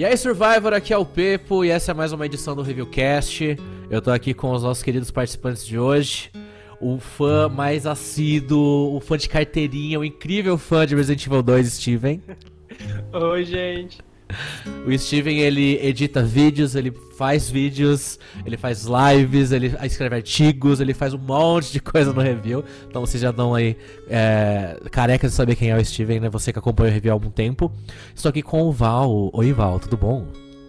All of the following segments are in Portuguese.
E aí, Survivor, aqui é o Pepo e essa é mais uma edição do Reviewcast. Eu tô aqui com os nossos queridos participantes de hoje. O fã mais assíduo, o fã de carteirinha, o incrível fã de Resident Evil 2, Steven. Oi, gente. O Steven, ele edita vídeos, ele faz vídeos, ele faz lives, ele escreve artigos, ele faz um monte de coisa no review. Então vocês já dão aí é, carecas de saber quem é o Steven, né? Você que acompanha o review há algum tempo. Estou aqui com o Val. Oi, Val, tudo bom?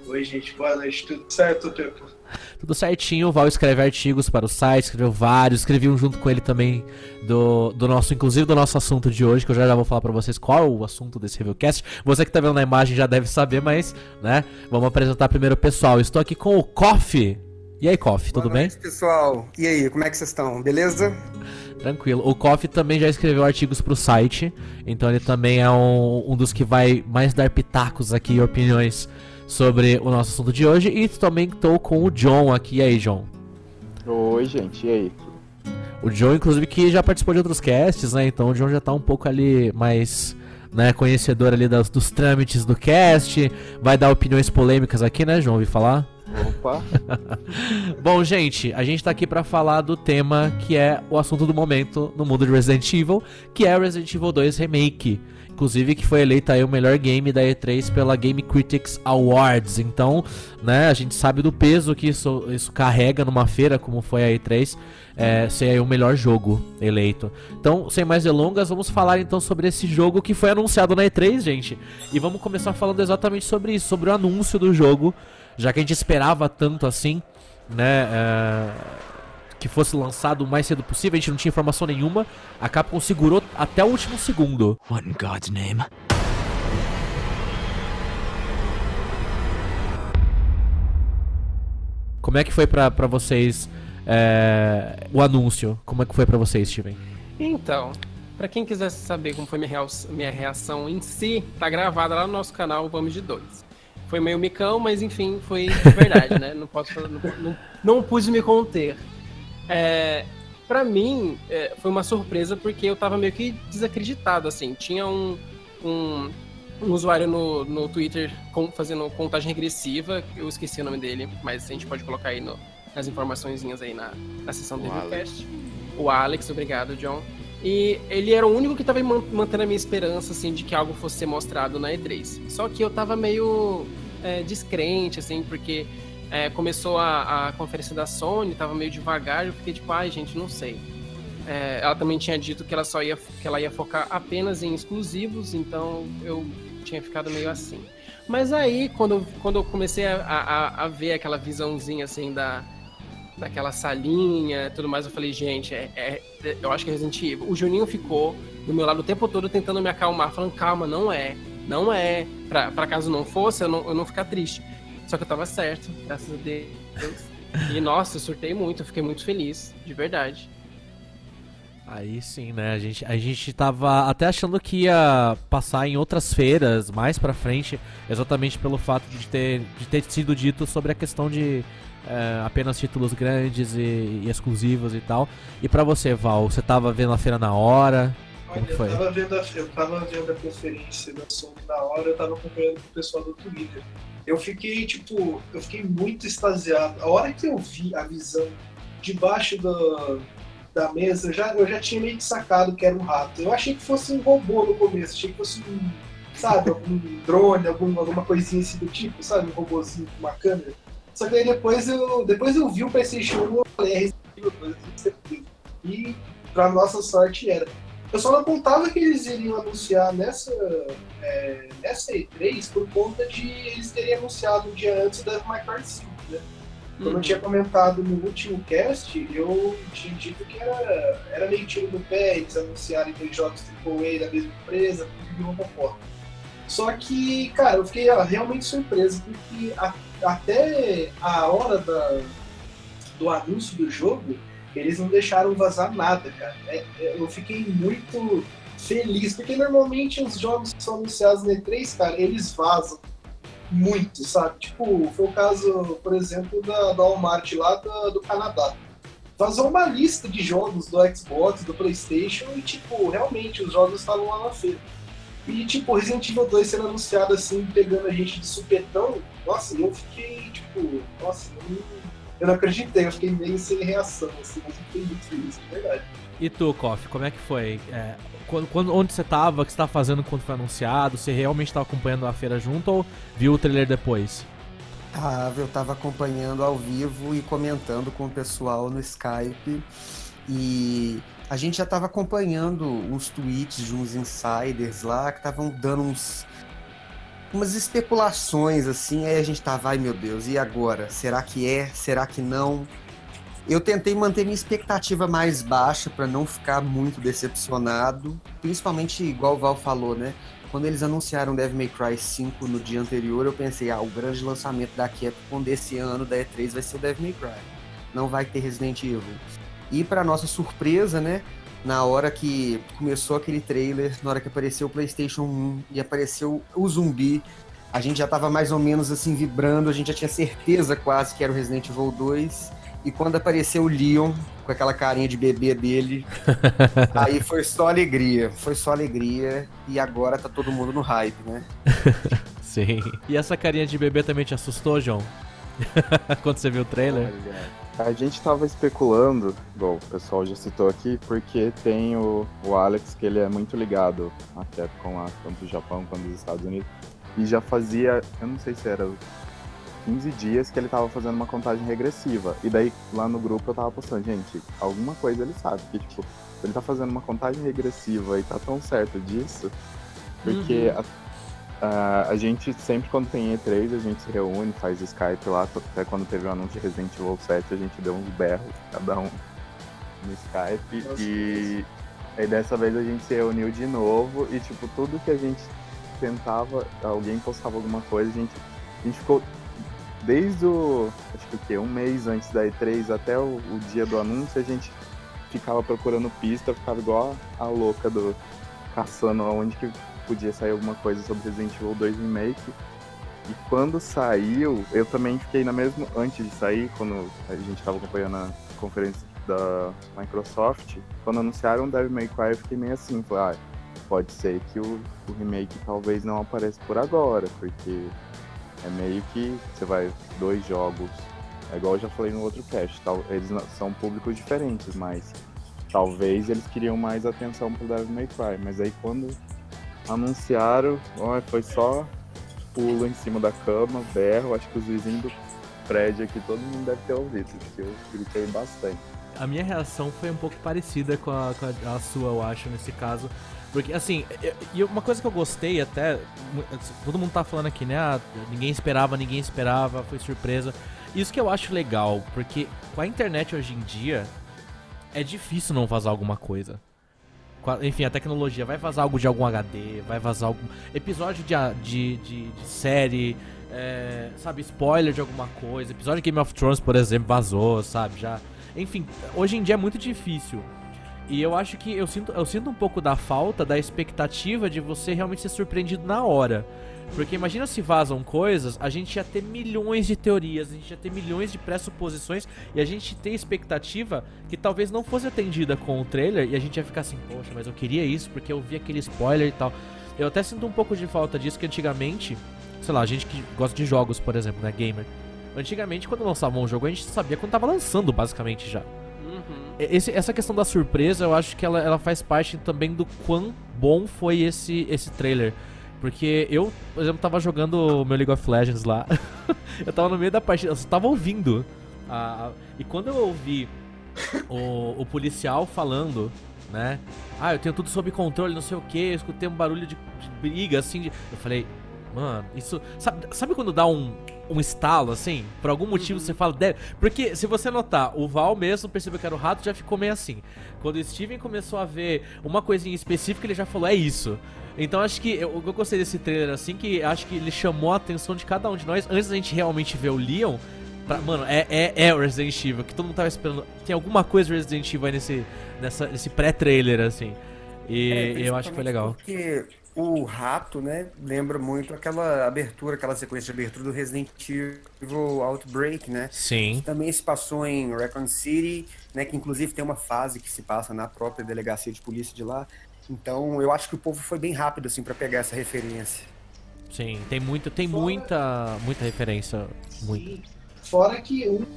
Oi, gente, boa noite, tudo certo, Pepo? Tudo certinho, o Val escreve artigos para o site, escreveu vários, escrevi um junto com ele também do, do nosso, inclusive do nosso assunto de hoje, que eu já, já vou falar para vocês qual é o assunto desse reviewcast. Você que tá vendo na imagem já deve saber, mas, né, vamos apresentar primeiro o pessoal. Estou aqui com o Coffee. E aí, Coffee, tudo Boa noite, bem? pessoal. E aí, como é que vocês estão? Beleza? Tranquilo. O Coffee também já escreveu artigos pro site, então ele também é um, um dos que vai mais dar pitacos aqui e opiniões sobre o nosso assunto de hoje. E também estou com o John aqui. E aí, John? Oi, gente, e aí? O John, inclusive, que já participou de outros casts, né? Então o John já tá um pouco ali mais. Né, conhecedor ali das, dos trâmites do cast, vai dar opiniões polêmicas aqui, né, João? Ouvi falar? Opa! Bom, gente, a gente tá aqui para falar do tema que é o assunto do momento no mundo de Resident Evil, que é Resident Evil 2 Remake. Inclusive que foi eleita aí o melhor game da E3 pela Game Critics Awards. Então, né, a gente sabe do peso que isso, isso carrega numa feira como foi a E3, é, ser aí o melhor jogo eleito. Então, sem mais delongas, vamos falar então sobre esse jogo que foi anunciado na E3, gente. E vamos começar falando exatamente sobre isso, sobre o anúncio do jogo, já que a gente esperava tanto assim, né? É que fosse lançado o mais cedo possível, a gente não tinha informação nenhuma. A Capcom segurou até o último segundo. What in God's name? Como é que foi pra, pra vocês é, o anúncio? Como é que foi pra vocês, Steven? Então, pra quem quiser saber como foi minha, rea- minha reação em si, tá gravada lá no nosso canal Vamos de Dois. Foi meio micão, mas enfim, foi de verdade, né? Não posso não, não, não pude me conter. É, para mim, é, foi uma surpresa porque eu tava meio que desacreditado, assim. Tinha um, um, um usuário no, no Twitter com- fazendo contagem regressiva, eu esqueci o nome dele, mas a gente pode colocar aí no- nas informaçõezinhas aí na, na seção do Reviewcast. O Alex, obrigado, John. E ele era o único que tava man- mantendo a minha esperança, assim, de que algo fosse ser mostrado na E3. Só que eu tava meio é, descrente, assim, porque é, começou a, a conferência da Sony, tava meio devagar, eu fiquei tipo, ai, gente, não sei. É, ela também tinha dito que ela só ia, que ela ia focar apenas em exclusivos, então eu tinha ficado meio assim. Mas aí, quando, quando eu comecei a, a, a ver aquela visãozinha, assim, da, daquela salinha tudo mais, eu falei, gente, é- é- eu acho que é Resident Evil. O Juninho ficou do meu lado o tempo todo tentando me acalmar, falando, calma, não é, não é. Pra, pra caso não fosse, eu não, eu não ficar triste. Só que eu tava certo, graças a Deus. E nossa, eu surtei muito, eu fiquei muito feliz, de verdade. Aí sim, né? A gente, a gente tava até achando que ia passar em outras feiras mais pra frente, exatamente pelo fato de ter, de ter sido dito sobre a questão de é, apenas títulos grandes e, e exclusivos e tal. E pra você, Val, você tava vendo a feira na hora? Como foi? eu tava, vendo a, eu tava vendo a conferência da Sony na hora, eu tava acompanhando com o pessoal do Twitter. Eu fiquei, tipo, eu fiquei muito extasiado. A hora que eu vi a visão debaixo do, da mesa, eu já, eu já tinha meio que sacado que era um rato. Eu achei que fosse um robô no começo, achei que fosse um, sabe, algum drone, algum, alguma coisinha assim do tipo, sabe, um robôzinho com uma câmera. Só que aí depois eu, depois eu vi o PlayStation 1 e falei, é Resident Evil 2, eu tenho certeza. E pra nossa sorte era. Eu só não contava que eles iriam anunciar nessa, é, nessa E3 por conta de eles terem anunciado um dia antes da My Cry 5, né? Como eu tinha comentado no último cast, eu tinha dito que era, era meio tiro no pé eles anunciarem dois jogos AAA da mesma empresa, tudo de uma forma. Só que, cara, eu fiquei ó, realmente surpreso, porque a- até a hora da, do anúncio do jogo, eles não deixaram vazar nada, cara. É- é- eu fiquei muito feliz, porque normalmente os jogos que são anunciados na E3, cara, eles vazam muito, sabe? Tipo, foi o caso, por exemplo, da, da Walmart lá do, do Canadá. Vazou uma lista de jogos do Xbox, do Playstation, e tipo, realmente os jogos estavam lá na feira. E, tipo, Resident Evil 2 sendo anunciado assim, pegando a gente de supetão, nossa, eu fiquei, tipo, nossa, eu eu não acreditei, eu fiquei meio sem reação, assim, mas eu fiquei muito feliz, de verdade. E tu, Koff, como é que foi? É, quando, quando, onde você tava, o que você tava fazendo quando foi anunciado? Você realmente estava acompanhando a feira junto ou viu o trailer depois? Ah, eu tava acompanhando ao vivo e comentando com o pessoal no Skype. E a gente já tava acompanhando uns tweets de uns insiders lá que estavam dando uns umas especulações assim, aí a gente tava, ai meu Deus, e agora? Será que é? Será que não? Eu tentei manter minha expectativa mais baixa para não ficar muito decepcionado, principalmente igual o Val falou, né? Quando eles anunciaram Devil May Cry 5 no dia anterior, eu pensei, ah, o grande lançamento da Capcom desse ano da E3 vai ser o Devil May Cry. Não vai ter Resident Evil. E para nossa surpresa, né, na hora que começou aquele trailer, na hora que apareceu o PlayStation 1 e apareceu o zumbi, a gente já tava mais ou menos assim vibrando, a gente já tinha certeza quase que era o Resident Evil 2 e quando apareceu o Leon, com aquela carinha de bebê dele, aí foi só alegria. Foi só alegria. E agora tá todo mundo no hype, né? Sim. E essa carinha de bebê também te assustou, João? quando você viu o trailer? Olha, a gente tava especulando, bom, o pessoal já citou aqui, porque tem o, o Alex, que ele é muito ligado à Capcom lá, tanto no Japão quanto nos Estados Unidos. E já fazia, eu não sei se era 15 dias que ele tava fazendo uma contagem regressiva. E daí lá no grupo eu tava postando, gente, alguma coisa ele sabe. Que tipo, ele tá fazendo uma contagem regressiva e tá tão certo disso. Porque uhum. a, a, a, gente sempre quando tem E3, a gente se reúne, faz Skype lá, até quando teve o anúncio de Resident Evil 7, a gente deu uns berros, cada um no Skype. Nossa, e aí dessa vez a gente se reuniu de novo e tipo, tudo que a gente tentava, alguém postava alguma coisa, a gente, a gente ficou desde o, acho que o quê, um mês antes da E3 até o, o, dia do anúncio, a gente ficava procurando pista, ficava igual a, a louca do caçando aonde que podia sair alguma coisa sobre Resident Evil 2 Remake. E quando saiu, eu também fiquei na mesma, antes de sair, quando a gente estava acompanhando a conferência da Microsoft, quando anunciaram Devil May Cry, eu fiquei meio assim, ah, pode ser que o, o remake talvez não apareça por agora, porque é meio que você vai dois jogos. É igual eu já falei no outro cast, tal, eles são públicos diferentes, mas talvez eles queriam mais atenção pro Devil May Cry. Mas aí quando anunciaram, ó, foi só pulo em cima da cama, berro, acho que os vizinhos do prédio aqui todo mundo deve ter ouvido, porque eu gritei bastante. A minha reação foi um pouco parecida com a, com a, sua, eu acho, nesse caso. Porque, assim, e uma coisa que eu gostei até, todo mundo tá falando aqui, né? Ah, ninguém esperava, ninguém esperava, foi surpresa. Isso que eu acho legal, porque com a internet hoje em dia, é difícil não vazar alguma coisa. Enfim, a tecnologia vai vazar algo de algum HD, vai vazar algum episódio de, de, de, de série, é, sabe, spoiler de alguma coisa. Episódio de Game of Thrones, por exemplo, vazou, sabe? Já. Enfim, hoje em dia é muito difícil. E eu acho que eu sinto, eu sinto um pouco da falta da expectativa de você realmente ser surpreendido na hora. Porque imagina se vazam coisas, a gente ia ter milhões de teorias, a gente ia ter milhões de pressuposições e a gente tem expectativa que talvez não fosse atendida com o trailer e a gente ia ficar assim, poxa, mas eu queria isso porque eu vi aquele spoiler e tal. Eu até sinto um pouco de falta disso que antigamente, sei lá, a gente que gosta de jogos, por exemplo, né, gamer. Antigamente, quando lançava um jogo, a gente sabia quando tava lançando, basicamente já. Esse, essa questão da surpresa, eu acho que ela, ela faz parte também do quão bom foi esse, esse trailer. Porque eu, por exemplo, tava jogando o meu League of Legends lá. eu tava no meio da partida, eu só tava ouvindo. A, e quando eu ouvi o, o policial falando, né? Ah, eu tenho tudo sob controle, não sei o que, eu escutei um barulho de, de briga, assim. De... Eu falei, mano, isso. Sabe, sabe quando dá um, um estalo, assim. Por algum motivo uhum. você fala. Deve... Porque se você notar, o Val mesmo percebeu que era o rato, já ficou meio assim. Quando o Steven começou a ver uma coisinha específica, ele já falou: é isso. Então acho que eu, eu gostei desse trailer assim, que acho que ele chamou a atenção de cada um de nós antes da gente realmente ver o Leon. Pra, mano, é, é, é o Resident Evil, que todo mundo tava esperando. Tem alguma coisa Resident Evil aí nesse, nessa, nesse pré-trailer, assim. E é, eu acho que foi legal. Porque o rato, né, lembra muito aquela abertura, aquela sequência de abertura do Resident Evil Outbreak, né? Sim. Que também se passou em Recon City, né, que inclusive tem uma fase que se passa na própria delegacia de polícia de lá. Então eu acho que o povo foi bem rápido assim para pegar essa referência. Sim, tem muito, tem Fora- muita, muita referência. Fora que um dos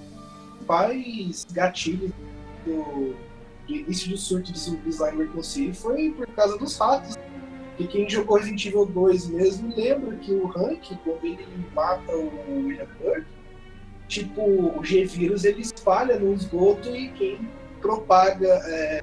principais gatilhos do, do início do surto de zumbis lá em Raccoon City foi por causa dos ratos. E quem jogou Resident Evil 2 mesmo lembra que o Hank, quando ele mata o William Burke, tipo, o G-Vírus ele espalha no esgoto e quem propaga é,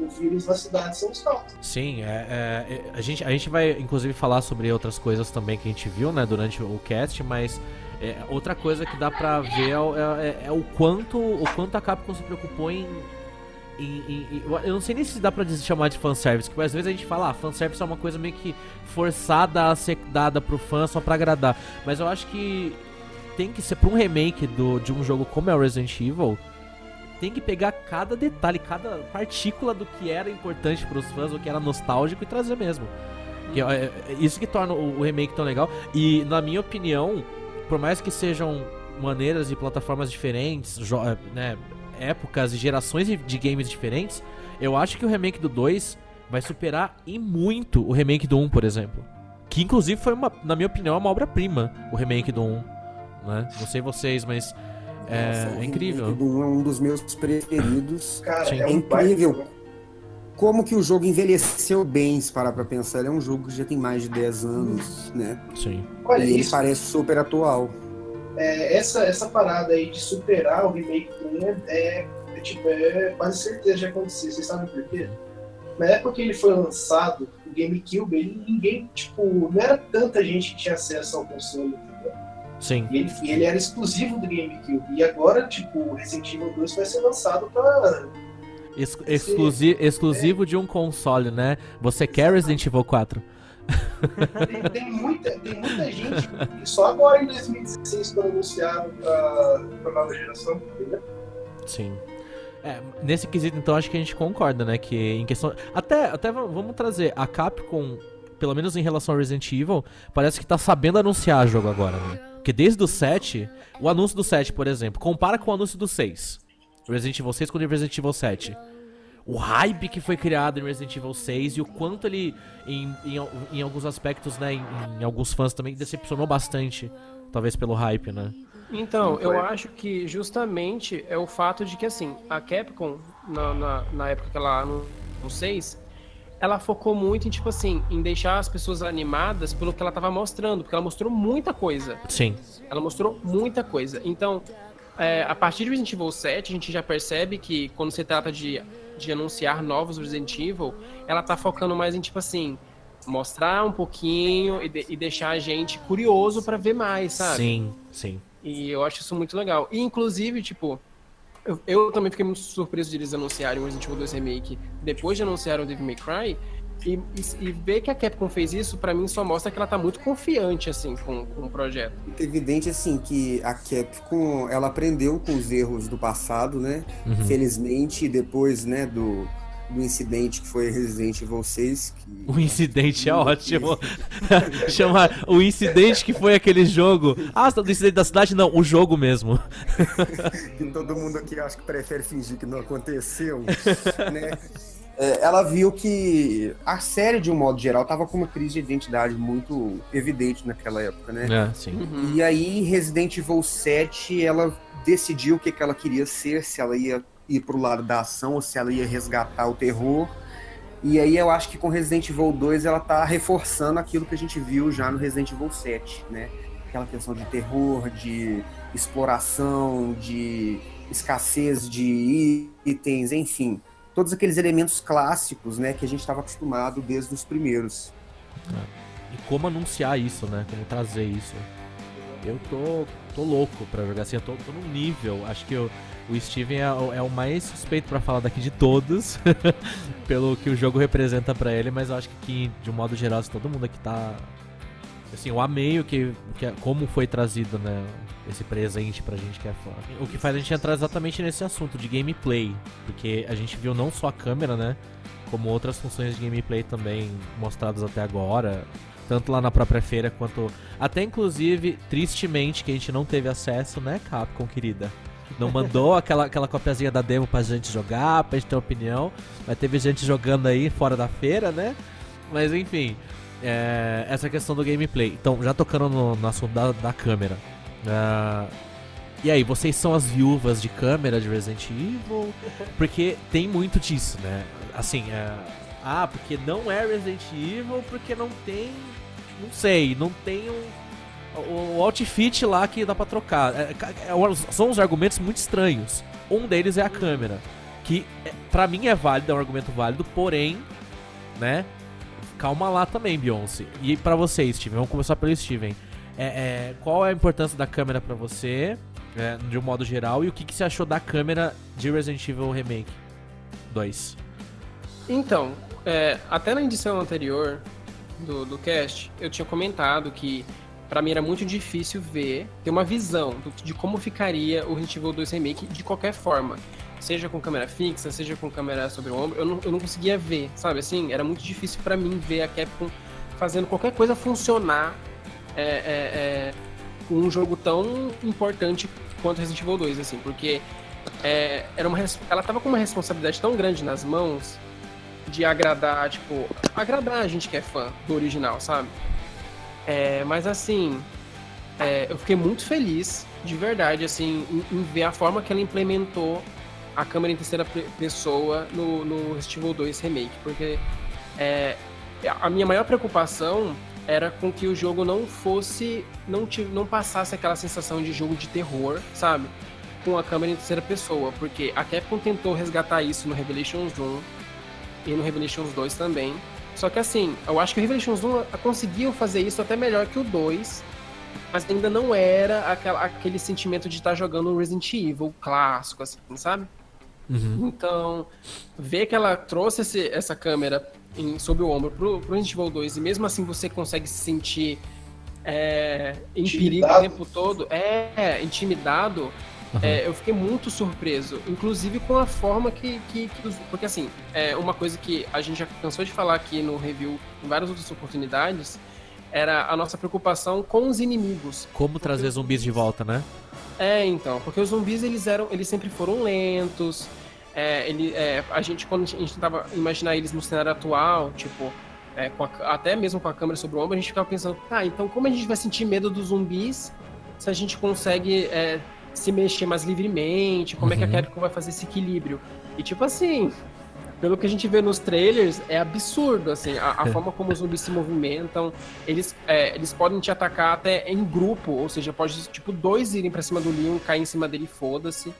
o vírus na cidade são os ratos. Sim, é, é, é, a, gente, a gente vai inclusive falar sobre outras coisas também que a gente viu, né, durante o cast, mas é, outra coisa que dá pra ver é, o- é- é quanto o quanto a Capcom se preocupou em, em- em- eu não sei nem se dá pra chamar de fanservice, porque às vezes a gente fala, ah, fanservice é uma coisa meio que forçada a ser dada pro fã só pra agradar, mas eu acho que tem que ser pra um remake do, de um jogo como é o Resident Evil, tem que pegar cada detalhe, cada partícula do que era importante pros fãs, o que era nostálgico e trazer mesmo. Que é, isso que torna o, remake tão legal. E na minha opinião, por mais que sejam maneiras e plataformas diferentes, é, né, épocas e gerações de, de games diferentes, eu acho que o remake do 2 vai superar em muito o remake do 1, por exemplo. Que inclusive foi uma, na minha opinião, uma obra-prima, o remake do 1. Né? Não sei vocês, mas é, é incrível. um é um dos meus preferidos. Cara, Sim. é incrível baita- como que o jogo envelheceu bem, se parar pra pensar. Ele é um jogo que já tem mais de 10 anos, né? Sim. Olha, e ele parece super atual. é, essa, essa parada aí de superar o remake do 1 é, é, é, tipo, é quase certeza de acontecer. Vocês sabem por quê? Na época que ele foi lançado, o GameCube, ele, ninguém, tipo, não era tanta gente que tinha acesso ao console, entendeu? Sim. E ele, e ele era exclusivo do GameCube. E agora, tipo, Resident Evil 2 vai ser lançado pra. Ex- exclusi- exclusivo de um console, né? Você quer Resident Evil 4? Tem, tem muita, tem muita gente que só agora em 2016 quando anunciaram pra, pra nova geração, entendeu? Sim. É, nesse quesito, então, acho que a gente concorda, né? Que em questão. Até, até va- vamos trazer a Capcom, pelo menos em relação ao Resident Evil, parece que tá sabendo anunciar jogo agora, né? Porque desde o 7, o anúncio do 7, por exemplo, compara com o anúncio do 6. Resident Evil 6 com o Resident Evil 7. O hype que foi criado em Resident Evil 6 e o quanto ele, em, em, em alguns aspectos, né, em, em alguns fãs também, decepcionou bastante. Talvez pelo hype, né? Então, eu acho que justamente é o fato de que, assim, a Capcom, na, na, na época que ela no, no 6, ela focou muito em, tipo assim, em deixar as pessoas animadas pelo que ela tava mostrando, porque ela mostrou muita coisa. Sim. Ela mostrou muita coisa. Então, é, a partir de Resident Evil 7, a gente já percebe que quando se trata de, de anunciar novos Resident Evil, ela tá focando mais em, tipo assim, mostrar um pouquinho e, de- e deixar a gente curioso pra ver mais, sabe? Sim, sim. E eu acho isso muito legal. E, inclusive, tipo, eu, eu também fiquei muito surpreso de eles anunciarem o Resident Evil 2 Remake depois de anunciar o Devil May Cry. E, e, e ver que a Capcom fez isso, pra mim, só mostra que ela tá muito confiante, assim, com, com o projeto. É evidente, assim, que a Capcom, ela aprendeu com os erros do passado, né? Uhum. Felizmente, depois, né, do, do incidente que foi Resident Evil 6. Que, O incidente é ótimo. Chama o incidente que foi aquele jogo. Ah, do incidente da cidade? Não, o jogo mesmo. que todo mundo aqui acho que prefere fingir que não aconteceu, né? É, ela viu que a série, de um modo geral, tava com uma crise de identidade muito evidente naquela época, né? É, sim. Uhum. E aí, Resident Evil 7, ela decidiu o que, que ela queria ser, se ela ia ir pro lado da ação ou se ela ia resgatar o terror. E aí eu acho que com Resident Evil 2 ela tá reforçando aquilo que a gente viu já no Resident Evil 7, né? Aquela questão de terror, de exploração, de escassez de itens, enfim. Todos aqueles elementos clássicos, né, que a gente estava acostumado desde os primeiros. E como anunciar isso, né? Como trazer isso. Eu tô, tô louco pra jogar assim, eu tô, tô num nível. Acho que o, o Steven é, o- é o mais suspeito pra falar daqui de todos, pelo que o jogo representa pra ele, mas eu acho que de um modo geral, todo mundo aqui tá. Assim, eu amei o que, que- como foi trazido, né? Esse presente pra gente que é fã. O que faz a gente entrar exatamente nesse assunto de gameplay. Porque a gente viu não só a câmera, né? Como outras funções de gameplay também mostradas até agora. Tanto lá na própria feira quanto. Até inclusive, tristemente, que a gente não teve acesso, né, Capcom, querida? Não mandou aquela, aquela copiazinha da demo pra gente jogar, pra gente ter opinião. Mas teve gente jogando aí fora da feira, né? Mas enfim, é, essa questão do gameplay. Então, já tocando no, no assunto da, da câmera. Uh, e aí, vocês são as viúvas de câmera de Resident Evil? Porque tem muito disso, né? Assim, é, ah, porque não é Resident Evil, porque não tem. Não sei, não tem um o outfit lá que dá pra trocar. É, é, são uns argumentos muito estranhos. Um deles é a câmera, que é, para mim é válido, é um argumento válido, porém, né? Calma lá também, Beyoncé. E para você, Steven, vamos começar pelo Steven. É, é, qual é a importância da câmera para você, é, de um modo geral, e o que, que você achou da câmera de Resident Evil Remake 2? Então, é, até na edição anterior do, do cast, eu tinha comentado que para mim era muito difícil ver, ter uma visão de como ficaria o Resident Evil 2 Remake de qualquer forma. Seja com câmera fixa, seja com câmera sobre o ombro, eu não, eu não conseguia ver, sabe? Assim, era muito difícil para mim ver a Capcom fazendo qualquer coisa funcionar é, é, é, um jogo tão importante quanto Resident Evil 2, assim, porque é, era uma, ela tava com uma responsabilidade tão grande nas mãos de agradar, tipo, agradar a gente que é fã do original, sabe? É, mas assim, é, eu fiquei muito feliz, de verdade, assim, em, em, ver a forma que ela implementou a câmera em terceira pessoa no, no Resident Evil 2 Remake, porque é, a minha maior preocupação era com que o jogo não fosse, não, não passasse aquela sensação de jogo de terror, sabe? Com a câmera em terceira pessoa, porque a Capcom tentou resgatar isso no Revelations 1 e no Revelations 2 também, só que assim, eu acho que o Revelations 1 conseguiu fazer isso até melhor que o 2, mas ainda não era aquela, aquele sentimento de estar tá jogando um Resident Evil clássico, assim, sabe? Uhum. Então, ver que ela trouxe esse, essa câmera em, sob o ombro pro, pro Resident Evil 2 e mesmo assim você consegue se sentir é, em perigo o tempo todo, é, intimidado, Uhum. É, eu fiquei muito surpreso, inclusive com a forma que. que, que porque, assim, é uma coisa que a gente já cansou de falar aqui no review em várias outras oportunidades era a nossa preocupação com os inimigos. Como porque trazer zumbis de volta, né? É, então, porque os zumbis eles eram, eles sempre foram lentos. É, ele, é, a gente quando a gente tentava imaginar eles no cenário atual, tipo, é, a, até mesmo com a câmera sobre o ombro, a gente ficava pensando, tá, então como a gente vai sentir medo dos zumbis se a gente consegue é, se mexer mais livremente, como uhum. é que a uhum. Capcom vai fazer esse equilíbrio. E tipo assim, pelo que a gente vê nos trailers, é absurdo, assim, a, a forma como os zumbis se movimentam, eles, é, eles podem te atacar até em grupo, ou seja, pode, tipo, dois irem pra cima do Leon, cair em cima dele, foda-se.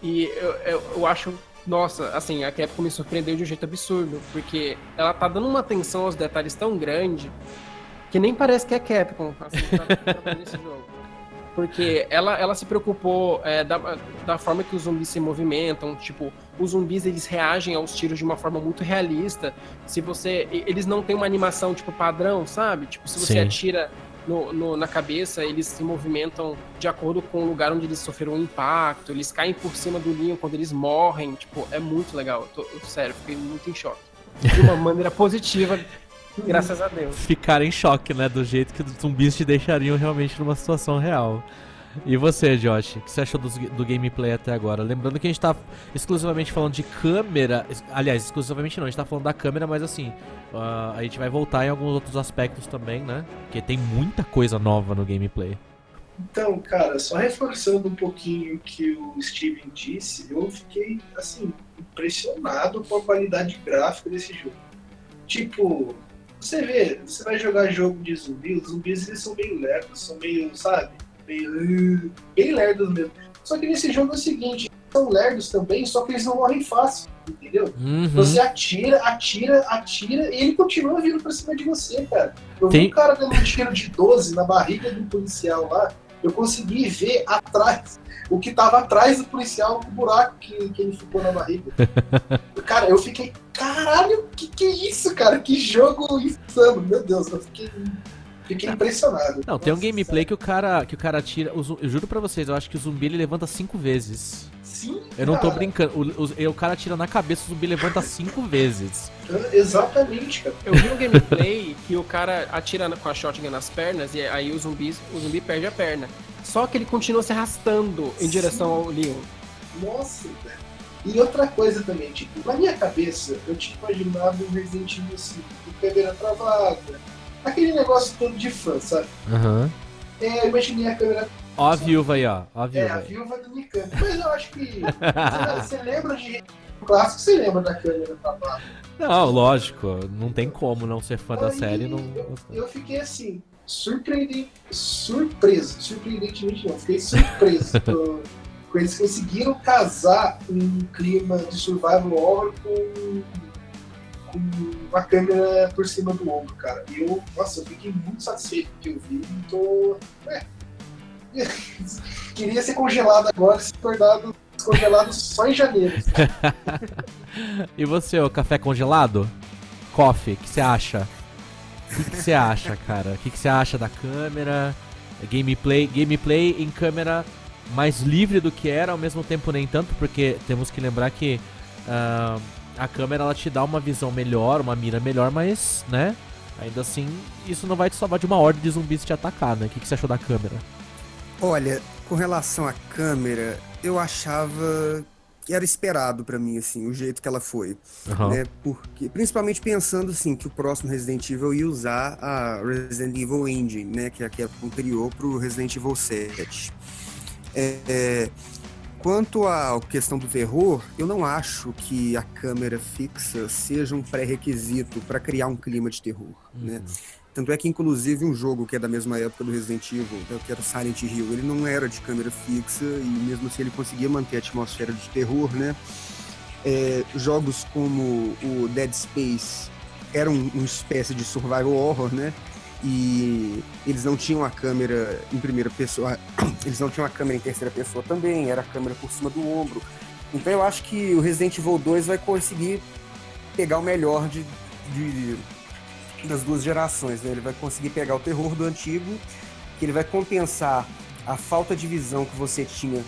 E eu, eu, eu, acho, nossa, assim, a Capcom me surpreendeu de um jeito absurdo, porque ela tá dando uma atenção aos detalhes tão grande que nem parece que é Capcom, assim, tá, tá nesse jogo porque ela, ela se preocupou é, da, da forma que os zumbis se movimentam, tipo, os zumbis eles reagem aos tiros de uma forma muito realista. Se você. Eles não têm uma animação, tipo, padrão, sabe? Tipo, se você Sim. atira no, no, na cabeça, eles se movimentam de acordo com o lugar onde eles sofreram um impacto, eles caem por cima do linho quando eles morrem. Tipo, é muito legal. Eu tô, sério, fiquei muito em choque. De uma maneira positiva, Graças a Deus. Ficar em choque, né? Do jeito que os zumbis te deixariam realmente numa situação real. E você, Josh, o que você achou do, do, gameplay até agora? Lembrando que a gente tá exclusivamente falando de câmera. Aliás, exclusivamente não, a gente tá falando da câmera, mas assim, uh, a gente vai voltar em alguns outros aspectos também, né? Porque tem muita coisa nova no gameplay. Então, cara, só reforçando um pouquinho o que o Steven disse, eu fiquei, assim, impressionado com a qualidade gráfica desse jogo. Tipo, você vê, você vai jogar jogo de zumbi, os zumbis eles são meio lerdos, são meio, sabe? Meio. bem lerdos mesmo. Só que nesse jogo é o seguinte, são lerdos também, só que eles não morrem fácil, entendeu? Uhum. Você atira, atira, atira e ele continua vindo pra cima de você, cara. Eu Tem... vi um cara dando um tiro de 12 na barriga do policial lá, eu consegui ver atrás o que tava atrás do policial, o buraco que, que ele ficou na barriga. cara, eu fiquei, caralho, que que é isso, cara? Que jogo insano, meu Deus, eu fiquei Fiquei impressionado. Não, tem um gameplay que o cara que o cara tira. Eu juro pra vocês, eu acho que o zumbi ele levanta cinco vezes. Sim. Eu não tô brincando. O, o, o, cara tira na cabeça, o zumbi levanta cinco vezes. Exatamente, cara. Eu vi um gameplay que o cara atira com a shotgun nas pernas e aí o zumbi, o zumbi perde a perna. só que ele continua se arrastando em Sim. direção ao Leon. Nossa. E outra coisa também, tipo, na minha cabeça, eu tinha imaginado um Resident Evil assim, com câmera travada. Aquele negócio todo de fã, sabe? Aham. É, eu imaginei a câmera. Ó a viúva aí, ó. Ó a É, viúva a aí. viúva do Mikami. Mas eu acho que. Você, você lembra de. Clássico, você lembra da câmera travada. Não, lógico. Não tem como não ser fã da Aí, série e não eu, eu fiquei assim, surpreendente, surpreso, surpreendentemente não, fiquei surpreso eles conseguiram casar um clima de survival horror com, com uma câmera por cima do ombro, cara. E eu, nossa, eu fiquei muito satisfeito que eu vi, tô, é, queria ser congelado agora, se tornado descongelado só em janeiro. E você, o café congelado? Coffee, o que você acha? O que você acha, cara? O que você acha da câmera? Gameplay, gameplay em câmera mais livre do que era, ao mesmo tempo nem tanto, porque temos que lembrar que ah, a câmera ela te dá uma visão melhor, uma mira melhor, mas, né? Ainda assim, isso não vai te salvar de uma ordem de zumbis te atacar, né? O que, que você achou da câmera? Olha, com relação à câmera, eu achava que era esperado pra mim, assim, o jeito que ela foi. Aham. né? Porque, principalmente pensando assim que o próximo Resident Evil ia usar a Resident Evil Engine, né? Que é a que anterior pro Resident Evil 7. É, é, quanto à questão do terror, eu não acho que a câmera fixa seja um pré-requisito para criar um clima de terror, né? Tanto é que, inclusive, um jogo que é da mesma época do Resident Evil, né, que era o Silent Hill, ele não era de câmera fixa e mesmo assim ele conseguia manter a atmosfera de terror, né? É, jogos como o Dead Space eram uma espécie de survival horror, né? E eles não tinham a câmera em primeira pessoa, eles não tinham a câmera em terceira pessoa também, era a câmera por cima do ombro. Então eu acho que o Resident Evil 2 vai conseguir pegar o melhor de, de- das duas gerações, né? Ele vai conseguir pegar o terror do antigo, que ele vai compensar a falta de visão que você tinha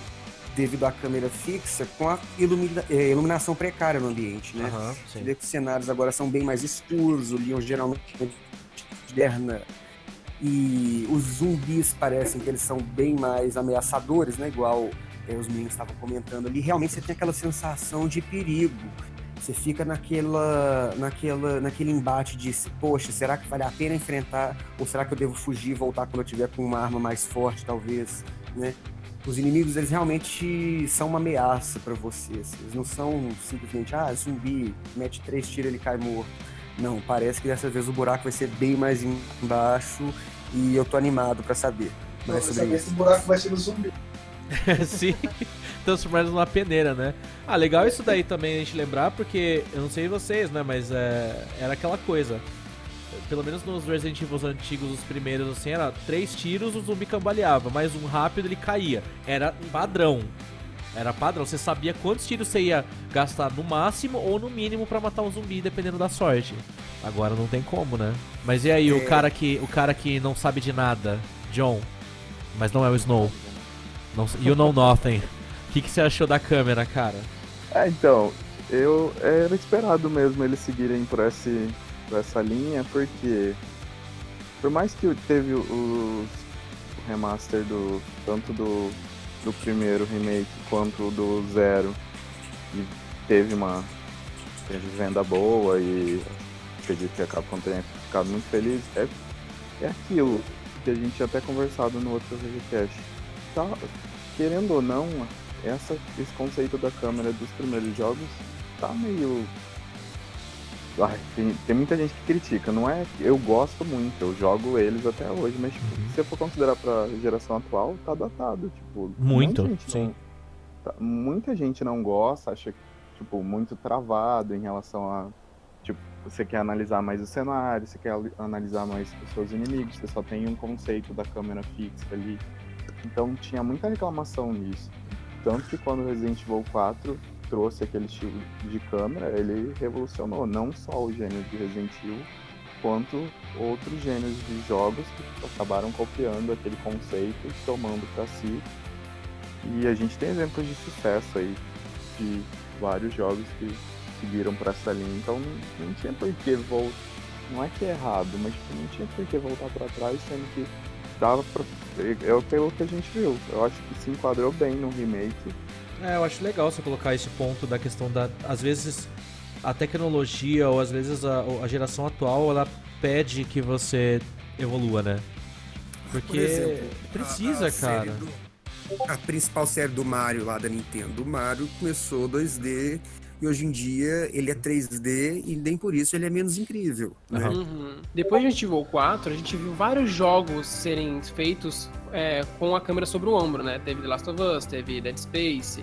devido à câmera fixa com a ilumina- eh, iluminação precária no ambiente, né? Aham, Você vê que os cenários agora são bem mais escuros, o Leon geralmente é moderna e os zumbis parecem que eles são bem mais ameaçadores, né? Igual eh, os meninos estavam comentando ali. Realmente você tem aquela sensação de perigo. Você fica naquela, naquela, naquele embate de, poxa, será que vale a pena enfrentar? Ou será que eu devo fugir voltar quando eu tiver com uma arma mais forte, talvez, né? Os inimigos, eles realmente são uma ameaça pra você. assim. Eles não são simplesmente, ah, zumbi, mete três tiros ele cai morto. Não, parece que dessa vez o buraco vai ser bem mais embaixo e eu tô animado pra saber Não, mais sobre isso. esse buraco vai ser no zumbi. Sim, transformar numa peneira, né? Ah, legal isso daí também a gente lembrar, porque eu não sei vocês, né? Mas é, era aquela coisa. Pelo menos nos Resident Evil antigos, os primeiros, assim, era três tiros, o zumbi cambaleava, mas um rápido ele caía. Era padrão. Era padrão. Você sabia quantos tiros você ia gastar no máximo ou no mínimo pra matar um zumbi, dependendo da sorte. Agora não tem como, né? Mas e aí, o É. cara que o cara que não sabe de nada, John, mas não é o Snow. Não, you know nothing. O que, que você achou da câmera, cara? É, então, eu era esperado mesmo eles seguirem por, esse, por essa linha, porque por mais que teve os o remaster do tanto do, do primeiro remake quanto do zero e teve uma teve venda boa e acredito que a Capcom tenha ficado muito feliz, é, é aquilo que a gente tinha até conversado no outro Revcast. Tá, querendo ou não, essa, esse conceito da câmera dos primeiros jogos tá meio. Tem, tem muita gente que critica, não é? Eu gosto muito, eu jogo eles até hoje, mas tipo, Uhum. se eu for considerar pra geração atual, tá datado. Tipo, Muito, muita gente sim. Não, tá- muita gente não gosta, acha tipo, muito travado em relação a. Tipo, você quer analisar mais o cenário, você quer ali- analisar mais os seus inimigos, você só tem um conceito da câmera fixa ali. Então tinha muita reclamação nisso. Tanto que quando Resident Evil 4 trouxe aquele estilo de câmera, ele revolucionou não só o gênero de Resident Evil, quanto outros gêneros de jogos que acabaram copiando aquele conceito e tomando para si. E a gente tem exemplos de sucesso aí de vários jogos que seguiram para essa linha, então não, não tinha por que voltar. Não é que é errado, mas não tinha por que voltar para trás, sendo que dava pra. Eu, pelo que a gente viu, eu acho que se enquadrou bem no remake. É, eu acho legal você colocar esse ponto da questão da. Às vezes a tecnologia ou às vezes a, a geração atual ela pede que você evolua, né? Porque Por exemplo, precisa, a- a cara. do- a principal série do Mario lá da Nintendo, o Mario começou 2D e hoje em dia ele é 3D e nem por isso ele é menos incrível. Né? Aham. Uhum. Depois de Resident Evil 4, a gente viu vários jogos serem feitos é, com a câmera sobre o ombro, né? Teve The Last of Us, teve Dead Space,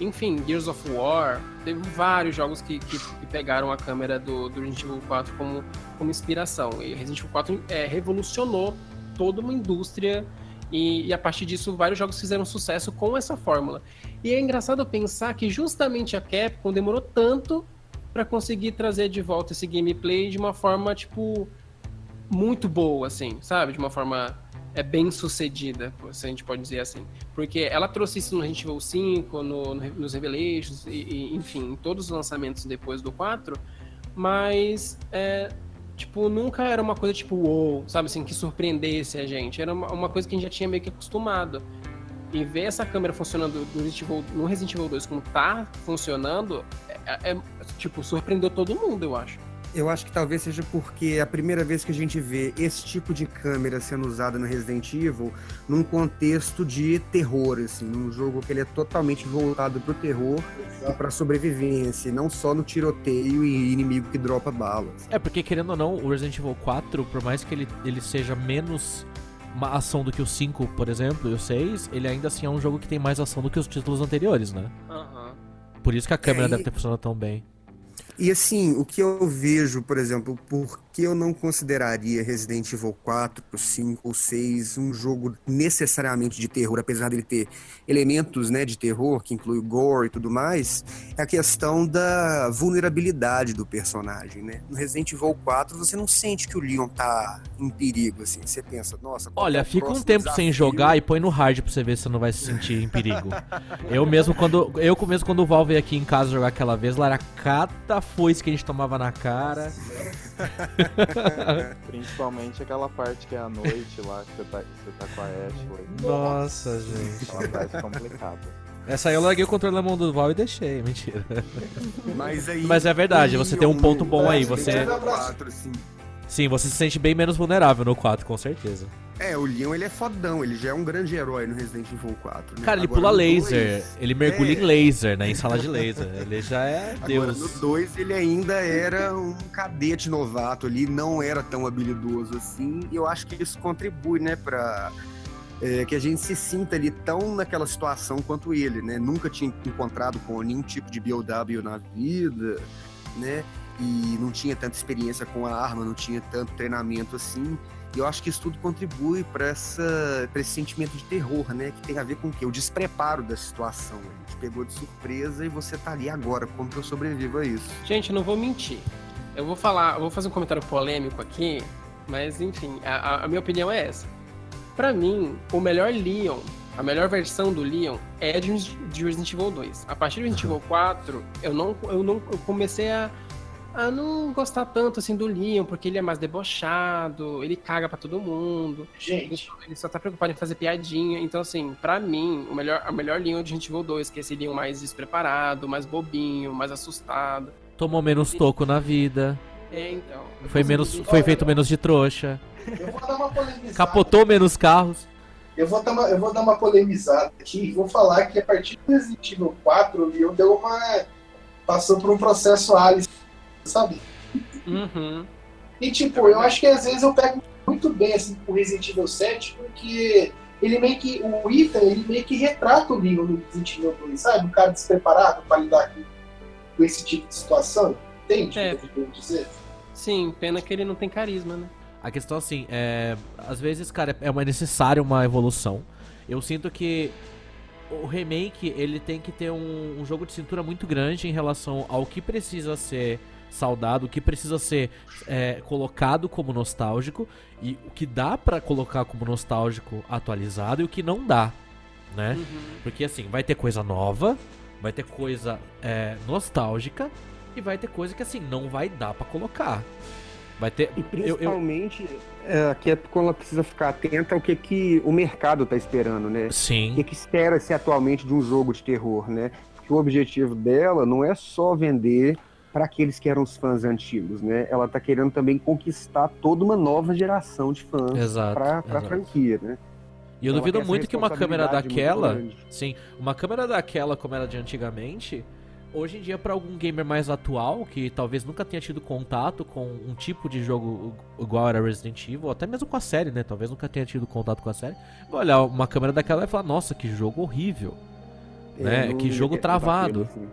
enfim, Gears of War. Teve vários jogos que, que- que pegaram a câmera do, do Resident Evil 4 como, como inspiração. E Resident Evil 4 é, revolucionou toda uma indústria e, e a partir disso vários jogos fizeram sucesso com essa fórmula. E é engraçado pensar que justamente a Capcom demorou tanto pra conseguir trazer de volta esse gameplay de uma forma, tipo, muito boa, assim, sabe? De uma forma é, bem sucedida, se a gente pode dizer assim. Porque ela trouxe isso no Resident Evil 5, no, no- nos Revelations, e, e, enfim, em todos os lançamentos depois do 4, mas, é, tipo, nunca era uma coisa tipo, wow, sabe assim, que surpreendesse a gente. Era uma, uma coisa que a gente já tinha meio que acostumado. E ver essa câmera funcionando no Resident Evil, no Resident Evil 2 como tá funcionando, é, é, tipo, surpreendeu todo mundo, eu acho. Eu acho que talvez seja porque é a primeira vez que a gente vê esse tipo de câmera sendo usada no Resident Evil num contexto de terror, assim, num jogo que ele é totalmente voltado pro terror e pra sobrevivência, e não só no tiroteio e inimigo que dropa balas. É, porque querendo ou não, o Resident Evil 4, por mais que ele, ele seja menos uma ação do que o 5, por exemplo, e o 6, ele ainda assim é um jogo que tem mais ação do que os títulos anteriores, né? Aham. Por isso que a câmera É, e- deve ter funcionado tão bem. E assim, o que eu vejo, por exemplo, por que eu não consideraria Resident Evil 4, 5 ou 6 um jogo necessariamente de terror, apesar dele ter elementos né, de terror, que inclui gore e tudo mais, é a questão da vulnerabilidade do personagem, né? No Resident Evil 4, você não sente que o Leon tá em perigo, assim. Você pensa, nossa... é Olha, o fica um tempo sem desafio? jogar e põe no hard pra você ver se você não vai se sentir em perigo. eu mesmo quando eu mesmo quando o Val veio aqui em casa jogar aquela vez, lá era cada foice que a gente tomava na cara. Principalmente aquela parte que é à noite lá, que você tá, você tá com a Ashley. Nossa, gente. Aquela parte complicada. Essa aí eu larguei o controle na mão do Val e deixei, mentira. Mas, aí, Mas é verdade, você tem um ponto bom aí, você- Evil 4, assim, Sim, você se sente bem menos vulnerável no 4, com certeza. É, o Leon ele é fodão, ele já é um grande herói no Resident Evil 4. Né? Cara, ele Agora, pula laser, ele mergulha É. em laser, né? Em sala de laser. Ele já é Agora, Deus. no 2 ele ainda era um cadete novato ali, não era tão habilidoso assim, e eu acho que isso contribui, né, pra é, que a gente se sinta ali tão naquela situação quanto ele, né? Nunca tinha encontrado com nenhum tipo de BOW na vida, né? E não tinha tanta experiência com a arma, não tinha tanto treinamento assim. E eu acho que isso tudo contribui para esse sentimento de terror, né? Que tem a ver com o quê? O despreparo da situação. A gente pegou de surpresa e você tá ali agora. Como que eu sobrevivo a isso? Gente, eu não vou mentir. Eu vou falar, eu vou fazer um comentário polêmico aqui, mas enfim, a, a- minha opinião é essa. Pra mim, o melhor Leon, a melhor versão do Leon é de Resident Evil 2. A partir do Resident Evil 4, eu não, eu não eu comecei a, a não gostar tanto assim do Leon, porque ele é mais debochado, ele caga pra todo mundo. Gente, Ele só tá preocupado em fazer piadinha. Então, assim, pra mim, o melhor, a melhor linha o de Resident Evil 2, que é esse Leon mais despreparado, mais bobinho, mais assustado. Tomou menos toco na vida. É, então. Foi, menos, foi feito menos de trouxa. eu vou dar uma polemizada. Capotou menos carros. Eu vou, dar uma, eu vou dar uma polemizada aqui e vou falar que a partir do Resident Evil 4, o Leon deu uma. passou por um processo Alice, sabe? Uhum. E tipo, eu acho que às vezes eu pego muito bem assim com o Resident Evil 7, porque ele meio que. O Ethan, ele meio que retrata o Leon no Resident Evil 2, sabe? Um cara despreparado para lidar com, com esse tipo de situação. Entende É. o que eu quero dizer? Sim, pena que ele não tem carisma, né? A questão assim, é. Às vezes, cara, é uma necessária uma evolução. Eu sinto que o remake ele tem que ter um, um jogo de cintura muito grande em relação ao que precisa ser saudado, o que precisa ser é, colocado como nostálgico e o que dá pra colocar como nostálgico atualizado e o que não dá, né? Uhum. Porque assim, vai ter coisa nova, vai ter coisa é, nostálgica e vai ter coisa que assim não vai dar pra colocar. Vai ter. E eu- eu- principalmente, é, a Capcom ela precisa ficar atenta ao que, que o mercado tá esperando, né? O Sim. que, que espera-se atualmente de um jogo de terror, né? Porque o objetivo dela não é só vender para aqueles que eram os fãs antigos, né? Ela tá querendo também conquistar toda uma nova geração de fãs para a franquia, né? E eu Ela duvido muito que uma câmera daquela. Sim, uma câmera daquela como era de antigamente, hoje em dia para algum gamer mais atual, que talvez nunca tenha tido contato com um tipo de jogo igual era Resident Evil, ou até mesmo com a série, né? Talvez nunca tenha tido contato com a série. Vai olhar uma câmera daquela e falar, nossa, que jogo horrível. Né? Que jogo travado. assim.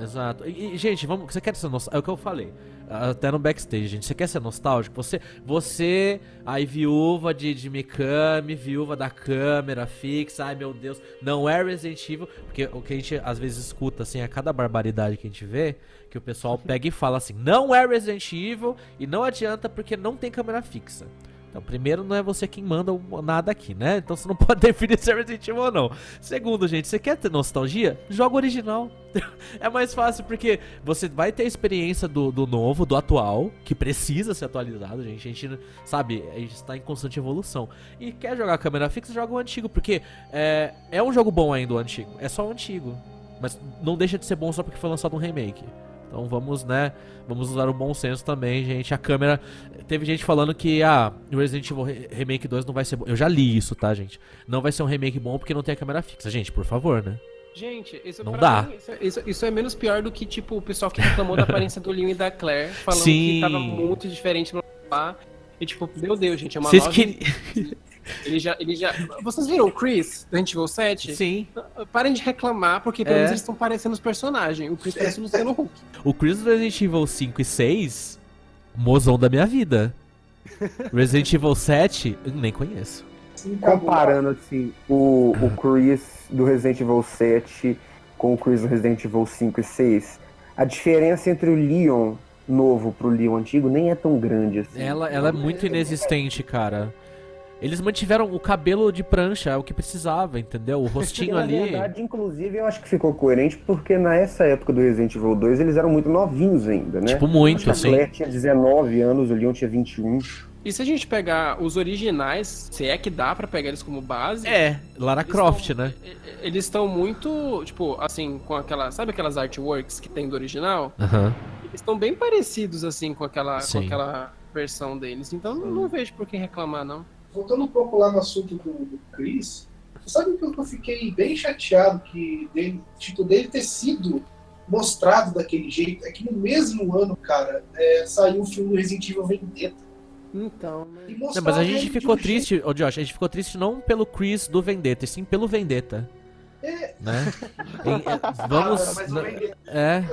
Exato. E, e, gente, vamos, você quer ser nostálgico? É o que eu falei. Até no backstage, gente. Você quer ser nostálgico? Você, você aí viúva de, de Mikami, viúva da câmera fixa, ai meu Deus, não é Resident Evil. Porque o que a gente às vezes escuta, assim, a cada barbaridade que a gente vê, que o pessoal pega e fala assim, não é Resident Evil e não adianta porque não tem câmera fixa. Então, primeiro, não é você quem manda nada aqui, né? Então você não pode definir se é Resident Evil ou não. Segundo, gente, você quer ter nostalgia? Joga original. é mais fácil porque você vai ter a experiência do, do novo, do atual, que precisa ser atualizado, gente. A gente, sabe, a gente está em constante evolução. E quer jogar câmera fixa, joga o antigo, porque é, é um jogo bom ainda o antigo. É só o antigo. Mas não deixa de ser bom só porque foi lançado um remake. Então vamos, né? Vamos usar o bom senso também, gente. A câmera. Teve gente falando que ah, o Resident Evil Re- Remake 2 não vai ser bom. Eu já li isso, tá, gente? Não vai ser um remake bom porque não tem a câmera fixa. Gente, por favor, né? Gente, isso Não dá. mim, isso, isso- isso é menos pior do que, tipo, o pessoal que reclamou da aparência do Leon e da Claire, falando Sim. que tava muito diferente no lá. E tipo, meu Deus, gente, é uma Vocês nova... que. Ele já, ele já... Vocês viram o Chris, do Resident Evil 7? Sim. Parem de reclamar, porque pelo É. menos eles estão parecendo os personagens. O Chris parece o Luciano Huck. O Chris do Resident Evil 5 e 6, mozão da minha vida. Resident Evil 7, eu nem conheço. Assim, Comparando assim o, o Chris do Resident Evil 7 com o Chris do Resident Evil 5 e 6, a diferença entre o Leon novo pro Leon antigo nem é tão grande assim. Ela, ela é muito inexistente, cara. Eles mantiveram o cabelo de prancha, é o que precisava, entendeu? O rostinho na ali. verdade, inclusive, eu acho que ficou coerente porque nessa época do Resident Evil 2 eles eram muito novinhos ainda, né? Tipo, muito, assim. Claire tinha 19 anos, o Leon tinha 21. E se a gente pegar os originais, se é que dá pra pegar eles como base... É, Lara Croft, tão- né? Eles estão muito, tipo, assim, com aquela... Sabe aquelas artworks que tem do original? Aham. Eles estão bem parecidos, assim, com aquela, com aquela versão deles. Então não, não vejo por que reclamar, não. Voltando um pouco lá no assunto do, do Chris, sabe o que eu fiquei bem chateado que dele, tipo, dele ter sido mostrado daquele jeito? É que no mesmo ano, cara, é, saiu o filme do Resident Evil Vendetta. Então, E Não, mas a gente ficou triste, ô Josh, a gente ficou triste não pelo Chris do Vendetta, e sim pelo Vendetta. É. Né? Em- é, vamos. Ah, É.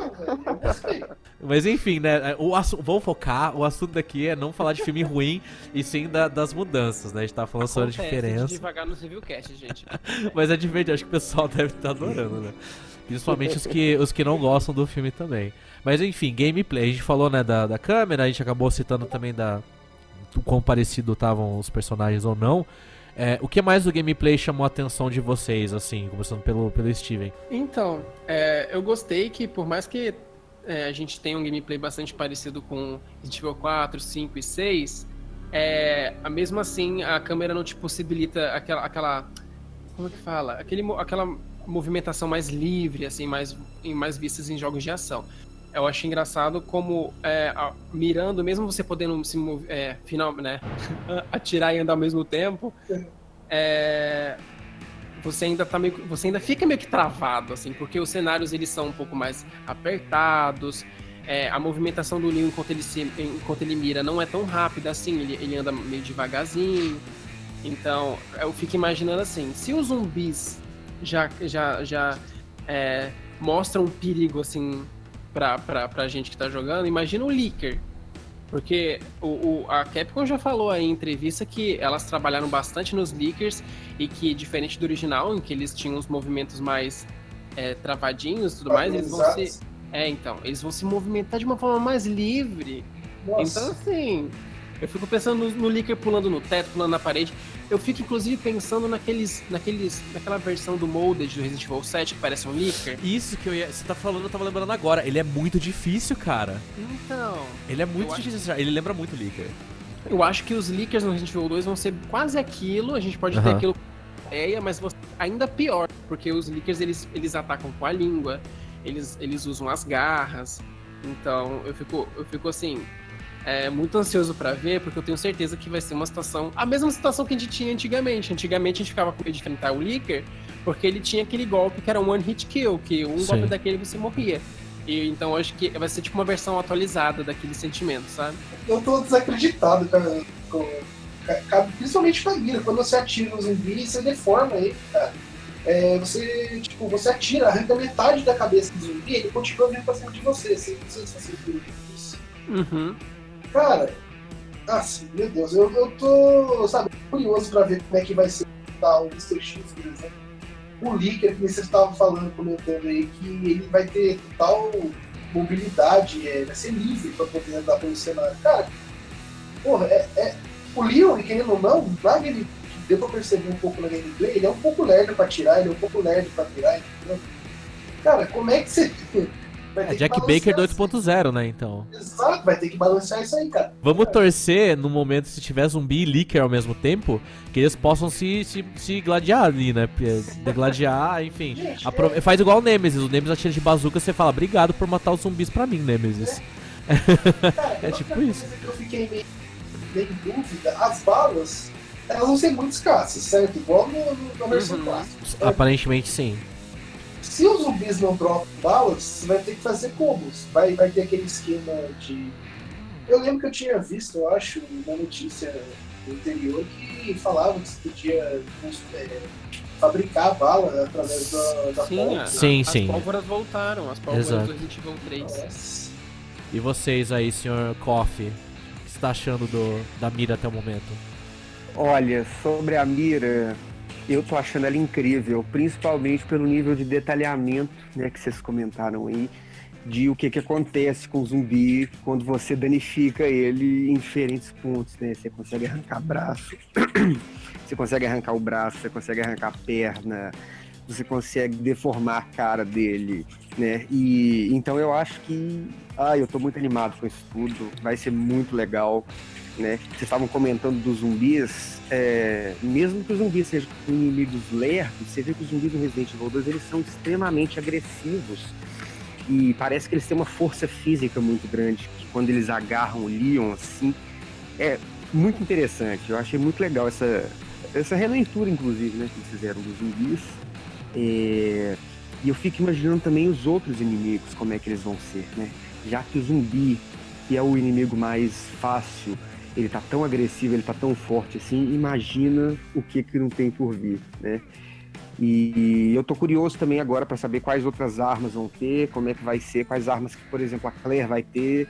Mas enfim, né? O assu... Vamos focar. O assunto daqui é não falar de filme ruim e sim da- das mudanças, né? A gente tá falando sobre a acontece diferença. de devagar no Civilcast, gente. Mas é divertido, acho que o pessoal deve estar adorando, né? Principalmente os que, os que não gostam do filme também. Mas enfim, gameplay. A gente falou, né, da, da câmera, a gente acabou citando também da o quão parecido estavam os personagens ou não. É, o que mais do gameplay chamou a atenção de vocês, assim, começando pelo, pelo Steven? Então, é, eu gostei que por mais que é, a gente tenha um gameplay bastante parecido com Resident Evil 4, 5 e 6, é, mesmo assim a câmera não te possibilita aquela, aquela como é que fala? Aquele, aquela movimentação mais livre, assim, mais, mais vistas em jogos de ação. Eu acho engraçado como é, a- mirando, mesmo você podendo se é, final, né, atirar e andar ao mesmo tempo, é, você ainda tá meio, você ainda fica meio que travado assim, porque os cenários eles são um pouco mais apertados. é, a movimentação do Leon enquanto ele se, enquanto ele mira não é tão rápida assim, ele, ele anda meio devagarzinho. Então, eu fico imaginando assim, se os zumbis já já já é, mostram um perigo assim pra, pra, pra gente que tá jogando, imagina o Leaker. Porque o, o- a Capcom já falou aí em entrevista que elas trabalharam bastante nos leakers e que, diferente do original, em que eles tinham os movimentos mais é, travadinhos e tudo mais, eles vão se. É, então, eles vão se movimentar de uma forma mais livre. Então, Nossa, assim, eu fico pensando no, no leaker pulando no teto, pulando na parede. Eu fico inclusive pensando naqueles, naqueles, naquela versão do Molded do Resident Evil 7 que parece um Licker. Isso que eu ia, você tá falando, eu tava lembrando agora. Ele é muito difícil, cara. Então, Ele é muito acho- difícil. achar. Ele lembra muito Licker. eu acho que os Lickers no Resident Evil 2 vão ser quase aquilo. A gente pode ter Aham. aquilo com ideia, mas ainda pior, porque os Lickers eles, eles atacam com a língua, eles, eles usam as garras. Então, eu fico, eu fico assim, é, muito ansioso pra ver, porque eu tenho certeza que vai ser uma situação. A mesma situação que a gente tinha antigamente. Antigamente a gente ficava com medo de enfrentar o Licker, porque ele tinha aquele golpe que era um one hit kill, que um Sim. golpe daquele você morria. E, então eu acho que vai ser tipo uma versão atualizada daquele sentimento, sabe? Eu tô desacreditado, cara. Com, ca- principalmente com a mira. Quando você atira no zumbi, você deforma ele, cara. É, você, tipo, você atira, arranca metade da cabeça do zumbi, ele continua vindo pra cima de você. Você não sei se você viu isso. Uhum. Cara, assim, meu Deus, eu, eu tô, sabe, curioso pra ver como é que vai ser tá, o Mr. X, por exemplo. O Licker, que vocês estavam falando, comentando aí, que ele vai ter total mobilidade, é, vai ser livre pra poder andar pelo cenário. Cara, porra, é, é- o Leon, querendo ou não, na game, deu pra perceber um pouco na gameplay, ele é um pouco lerdo pra tirar, ele é um pouco lerdo pra tirar, entendeu? Cara, como é que você. É Jack Baker isso. 2.0, né, então. Exato, vai ter que balancear isso aí, cara. Vamos torcer no momento se tiver zumbi e Licker ao mesmo tempo, que eles possam se, se, se gladiar ali, né? Degladiar, enfim. Gente, Apro- Faz igual o Nemesis. O Nemesis atira de bazuca você fala, obrigado por matar os zumbis pra mim, Nemesis. Cara, É tipo isso. que eu fiquei meio, meio em dúvida, as balas, elas vão ser muito escassas, certo? Igual no, no, na versão Uhum. clássica. Aparentemente sim. Se os zumbis não dropam balas, você vai ter que fazer combos. Vai, vai ter aquele esquema de. Eu lembro que eu tinha visto, eu acho, uma notícia no interior que falava que você podia é, fabricar a bala através da, da Sim, pólvora. a- Sim, as sim. pólvoras voltaram, as pólvoras Exato. do Resident Evil 3. Nossa. E vocês aí, senhor Coffee? O que você tá achando do, da mira até o momento? Olha, sobre a mira, eu tô achando ela incrível, principalmente pelo nível de detalhamento, né, que vocês comentaram aí, de o que que acontece com o zumbi quando você danifica ele em diferentes pontos, né? Você consegue arrancar braço, você consegue arrancar o braço, você consegue arrancar a perna, você consegue deformar a cara dele, né? E então eu acho que, ah, eu tô muito animado com isso tudo, vai ser muito legal né? Vocês estavam comentando dos zumbis, é, mesmo que os zumbis sejam inimigos lerdos, você vê que os zumbis do Resident Evil 2 eles são extremamente agressivos e parece que eles têm uma força física muito grande, que quando eles agarram o Leon assim, é muito interessante. Eu achei muito legal essa, essa releitura, inclusive, né, que eles fizeram dos zumbis. É, e eu fico imaginando também os outros inimigos, como é que eles vão ser, né? Já que o zumbi, que é o inimigo mais fácil, ele tá tão agressivo, ele tá tão forte assim, imagina o que que não tem por vir, né? E eu tô curioso também agora para saber quais outras armas vão ter, como é que vai ser, quais armas que, por exemplo, a Claire vai ter.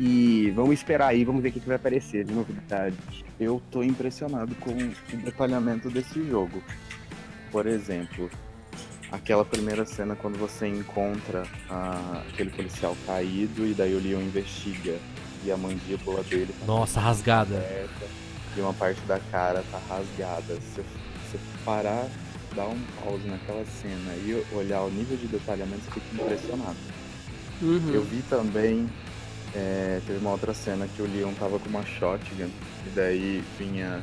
E vamos esperar aí, vamos ver o que, que vai aparecer de novidade. Eu tô impressionado com o detalhamento desse jogo. Por exemplo, aquela primeira cena quando você encontra a- aquele policial caído e daí o Leon investiga e a mandíbula dele tá Nossa, rasgada. aberta e uma parte da cara tá rasgada. Se você parar, dar um pause naquela cena e olhar o nível de detalhamento, você fica impressionado. Uhum. Eu vi também, é, teve uma outra cena que o Leon tava com uma shotgun, e daí vinha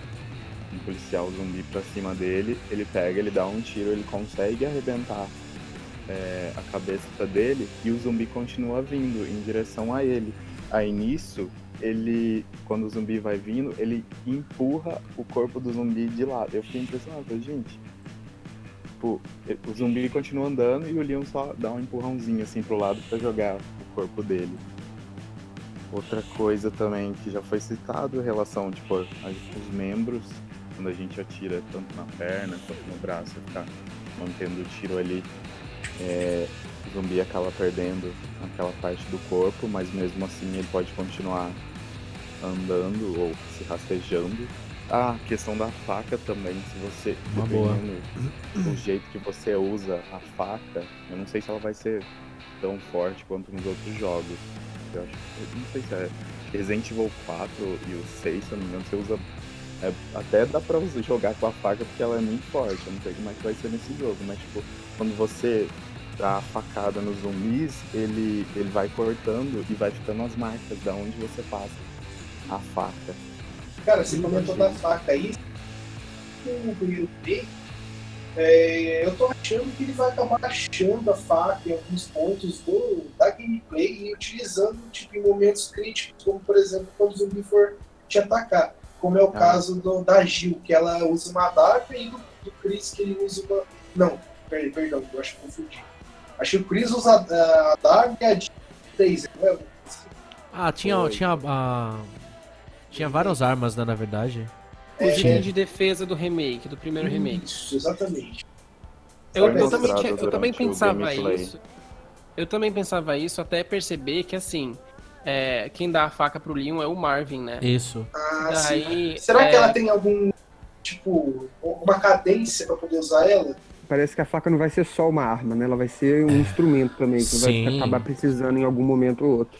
um policial zumbi pra cima dele, ele pega, ele dá um tiro, ele consegue arrebentar é, a cabeça dele, e o zumbi continua vindo em direção a ele. Aí nisso, ele, quando o zumbi vai vindo, ele empurra o corpo do zumbi de lado. Eu fiquei impressionado, gente. Tipo, o zumbi continua andando e o Leon só dá um empurrãozinho assim pro lado pra jogar o corpo dele. Outra coisa também que já foi citado em relação, tipo, aos membros, quando a gente atira tanto na perna quanto no braço, ficar mantendo o tiro ali, é, o zumbi acaba perdendo aquela parte do corpo, mas mesmo assim ele pode continuar andando ou se rastejando. Ah, a questão da faca também, se você, Uma boa. dependendo do jeito que você usa a faca, eu não sei se ela vai ser tão forte quanto nos outros jogos. Eu acho eu não sei se é Resident Evil 4 e o 6, se eu não me engano, você usa é, até dá pra você jogar com a faca porque ela é muito forte. Eu não sei como é que vai ser nesse jogo, mas tipo, quando você dá a facada nos zumbis, ele, ele vai cortando e vai ficando as marcas da onde você passa a faca. Cara, você comentou da faca aí. O primeiro take, é, eu tô achando que ele vai acabar achando a faca em alguns pontos do, da gameplay e utilizando tipo, em momentos críticos, como por exemplo quando o zumbi for te atacar. Como é o Ah. caso do, da Gil, que ela usa uma adaga, e do, do Chris, que ele usa uma. Não, per- perdão, eu acho que confundi. Acho que o Chris usa a, a adaga e a Jill taser, não é? Ah, tinha, Foi. tinha, ah, tinha várias armas, né, na verdade. O É, item de defesa do remake, do primeiro remake. Isso, exatamente. Eu, eu também, tinha- eu também o pensava isso. Eu também pensava isso até perceber que assim, é, quem dá a faca pro Leon é o Marvin, né? Isso. Ah, sim. Daí, Será é, que ela tem algum, tipo, uma cadência pra poder usar ela? Parece que a faca não vai ser só uma arma, né? Ela vai ser um instrumento também, que Sim. vai acabar precisando em algum momento ou outro.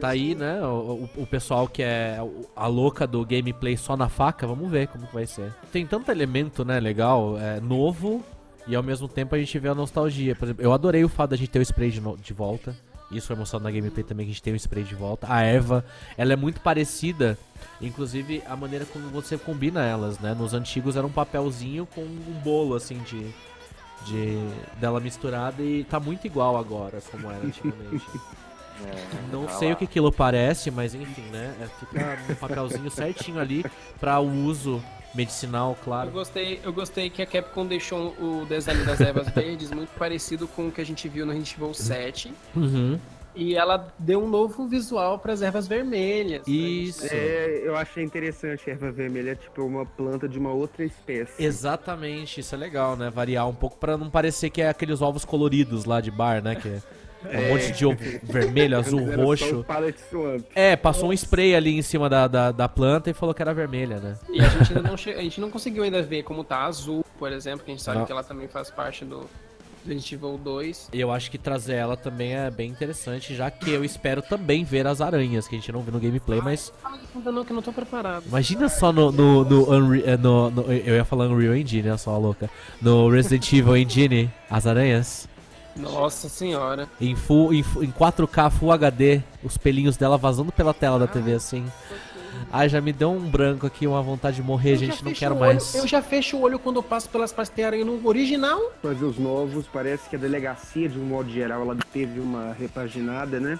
Tá aí, né, o, o- pessoal que é a louca do gameplay só na faca, vamos ver como que vai ser. Tem tanto elemento, né, legal, é, novo, e ao mesmo tempo a gente vê a nostalgia. Por exemplo, eu adorei o fato da gente ter o spray de, de volta. Isso foi mostrado na gameplay também, que a gente tem o spray de volta. A Eva, ela é muito parecida, inclusive a maneira como você combina elas, né? Nos antigos era um papelzinho com um bolo, assim, de... De, dela misturada e tá muito igual agora, como era antigamente. É, Não tá sei lá. o que aquilo parece, mas enfim, né? É, fica no papelzinho certinho ali pra o uso medicinal, Eu claro. gostei, eu gostei que a Capcom deixou o design das ervas verdes muito parecido com o que a gente viu no Resident Evil 7. Uhum. E ela deu um novo visual para as ervas vermelhas. né? Isso. É, eu achei interessante a erva vermelha, é tipo uma planta de uma outra espécie. Exatamente, isso é legal, né? Variar um pouco pra não parecer que é aqueles ovos coloridos lá de bar, né? Que é um monte de ovo vermelho, azul, roxo. É, passou um spray ali em cima da, da, da planta e falou que era vermelha, né? E a gente ainda não, che- a gente não conseguiu ainda ver como tá azul, por exemplo, que a gente sabe Não. que ela também faz parte do Resident Evil 2. E eu acho que trazer ela também é bem interessante, já que eu espero também ver as aranhas, que a gente não viu no gameplay, mas Ainda não, que eu não tô preparado. Imagina só no, no, no, Unre- eh, no- no- Eu ia falar Unreal Engine, né? Só a louca. No Resident Evil Engine, as aranhas. Nossa senhora. Em, full, em, fu- em 4K Full HD, os pelinhos dela vazando pela tela da TV assim. Ai, já me deu um branco aqui, uma vontade de morrer, Eu gente. Não quero olho- mais. Eu já fecho o olho quando eu passo pelas aranha no original. Fazer os novos, parece que a delegacia, de um modo geral, ela teve uma repaginada, né?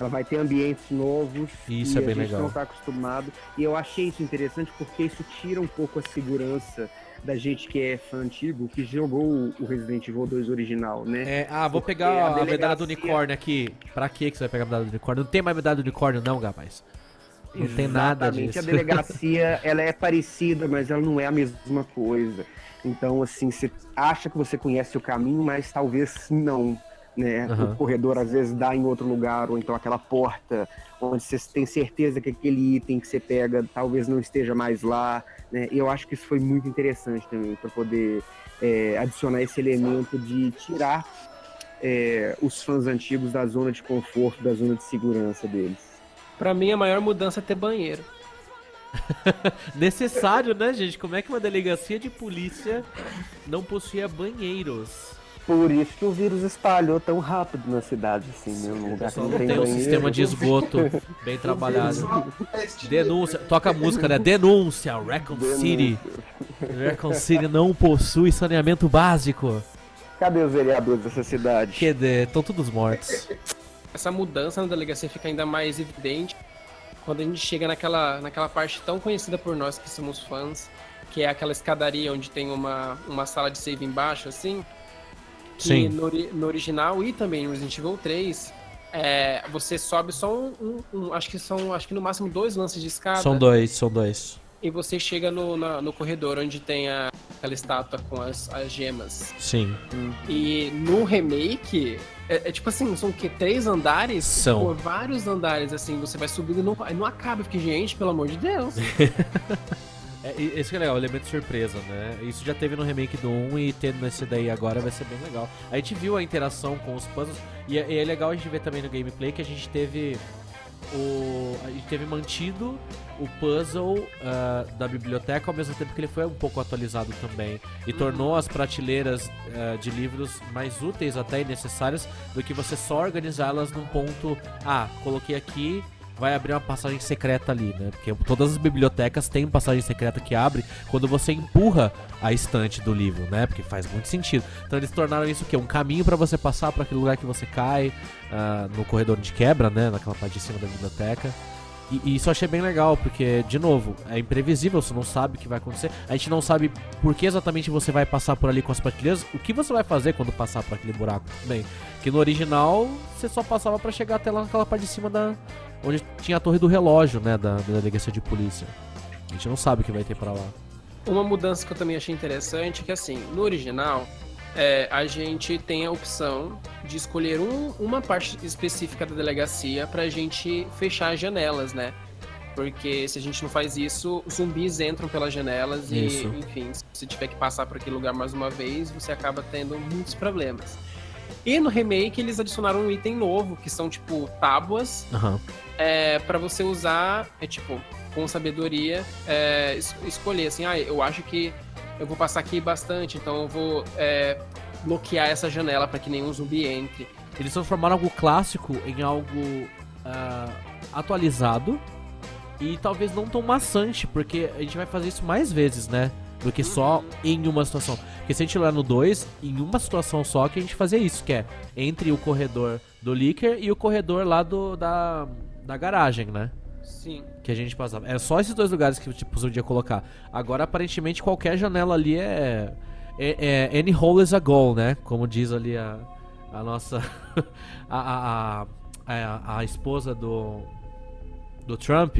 Ela vai ter ambientes novos. Isso e é bem a gente legal. não tá acostumado. E eu achei isso interessante porque isso tira um pouco a segurança da gente que é fã antigo, que jogou o- Resident Evil 2 original, né? É, ah, vou Porque pegar a a, medalha do delegacia- unicórnio aqui. Pra que você vai pegar a medalha do unicórnio? Não tem mais medalha do unicórnio, não, rapaz. Não tem nada Exatamente, disso. A delegacia, ela é parecida, mas ela não é a mesma coisa. Então, assim, você acha que você conhece o caminho, mas talvez não. Né? Aham. O corredor às vezes dá em outro lugar, ou então aquela porta onde você tem certeza que aquele item que você pega talvez não esteja mais lá. Né? E eu acho que isso foi muito interessante também, para poder é, adicionar esse elemento de tirar é, os fãs antigos da zona de conforto, da zona de segurança deles. Pra mim, a maior mudança é ter banheiro. Necessário, né, gente? Como é que uma delegacia de polícia não possuía banheiros? Por isso que o vírus espalhou tão rápido na cidade, assim, né? O lugar que não não tem tem um sistema de esgoto bem trabalhado. Denúncia, toca a música, né? Denúncia, Recon City. Recon City não possui saneamento básico. Cadê os vereadores dessa cidade? Que estão todos mortos. Essa mudança na delegacia fica ainda mais evidente quando a gente chega naquela, naquela parte tão conhecida por nós que somos fãs, que é aquela escadaria onde tem uma, uma sala de save embaixo, assim. Sim. No, no original e também no Resident Evil 3, é, você sobe só um, um- um- Acho que são. Acho que no máximo dois lances de escada. São dois, são dois. E você chega no, na- no corredor onde tem a, aquela estátua com as, as gemas. Sim. E no remake, é, é tipo assim, são o quê? Três andares? São. Por vários andares, assim, você vai subindo e não, não acaba. Porque, gente, pelo amor de Deus. É, esse que é legal, o elemento surpresa, né? Isso já teve no remake do 1 e tendo nesse daí agora vai ser bem legal. A gente viu a interação com os puzzles e é, e é legal a gente ver também no gameplay que a gente teve o, a gente teve mantido o puzzle ah, da biblioteca ao mesmo tempo que ele foi um pouco atualizado também. E tornou as prateleiras ah, de livros mais úteis até e necessárias do que você só organizá-las num ponto. Ah, coloquei aqui, vai abrir uma passagem secreta ali, né? Porque todas as bibliotecas têm passagem secreta que abre quando você empurra a estante do livro, né? Porque faz muito sentido. Então eles tornaram isso o quê? Um caminho pra você passar para aquele lugar que você cai ah, no corredor de quebra, né? Naquela parte de cima da biblioteca. E, e isso eu achei bem legal, porque, de novo, é imprevisível, você não sabe o que vai acontecer. A gente não sabe por que exatamente você vai passar por ali com as prateleiras, o que você vai fazer quando passar por aquele buraco também. Que no original, você só passava pra chegar até lá naquela parte de cima da. Onde tinha a torre do relógio, né? Da, da delegacia de polícia. A gente não sabe o que vai ter pra lá. Uma mudança que eu também achei interessante é que, assim, no original, é, a gente tem a opção de escolher um- uma parte específica da delegacia pra gente fechar as janelas, né? Porque se a gente não faz isso, os zumbis entram pelas janelas Isso. e, enfim, se você tiver que passar por aquele lugar mais uma vez, você acaba tendo muitos problemas. E no remake eles adicionaram um item novo, que são tipo tábuas Aham. é, para você usar, é tipo, com sabedoria, é, es- escolher assim, ah, eu acho que eu vou passar aqui bastante, então eu vou é, bloquear essa janela para que nenhum zumbi entre. Eles transformaram algo clássico em algo ah, atualizado e talvez não tão maçante, porque a gente vai fazer isso mais vezes, né? Do que só em uma situação. Porque se a gente olhar no 2, em uma situação só que a gente fazia isso, que é entre o corredor do Licker e o corredor lá do, da, da garagem, né? Sim. Que a gente passava. Era só esses dois lugares que tipo, você podia colocar. Agora, aparentemente, qualquer janela ali é. é, é any hole is a goal, né? Como diz ali a, a nossa. a, a, a, a, a esposa do. do Trump.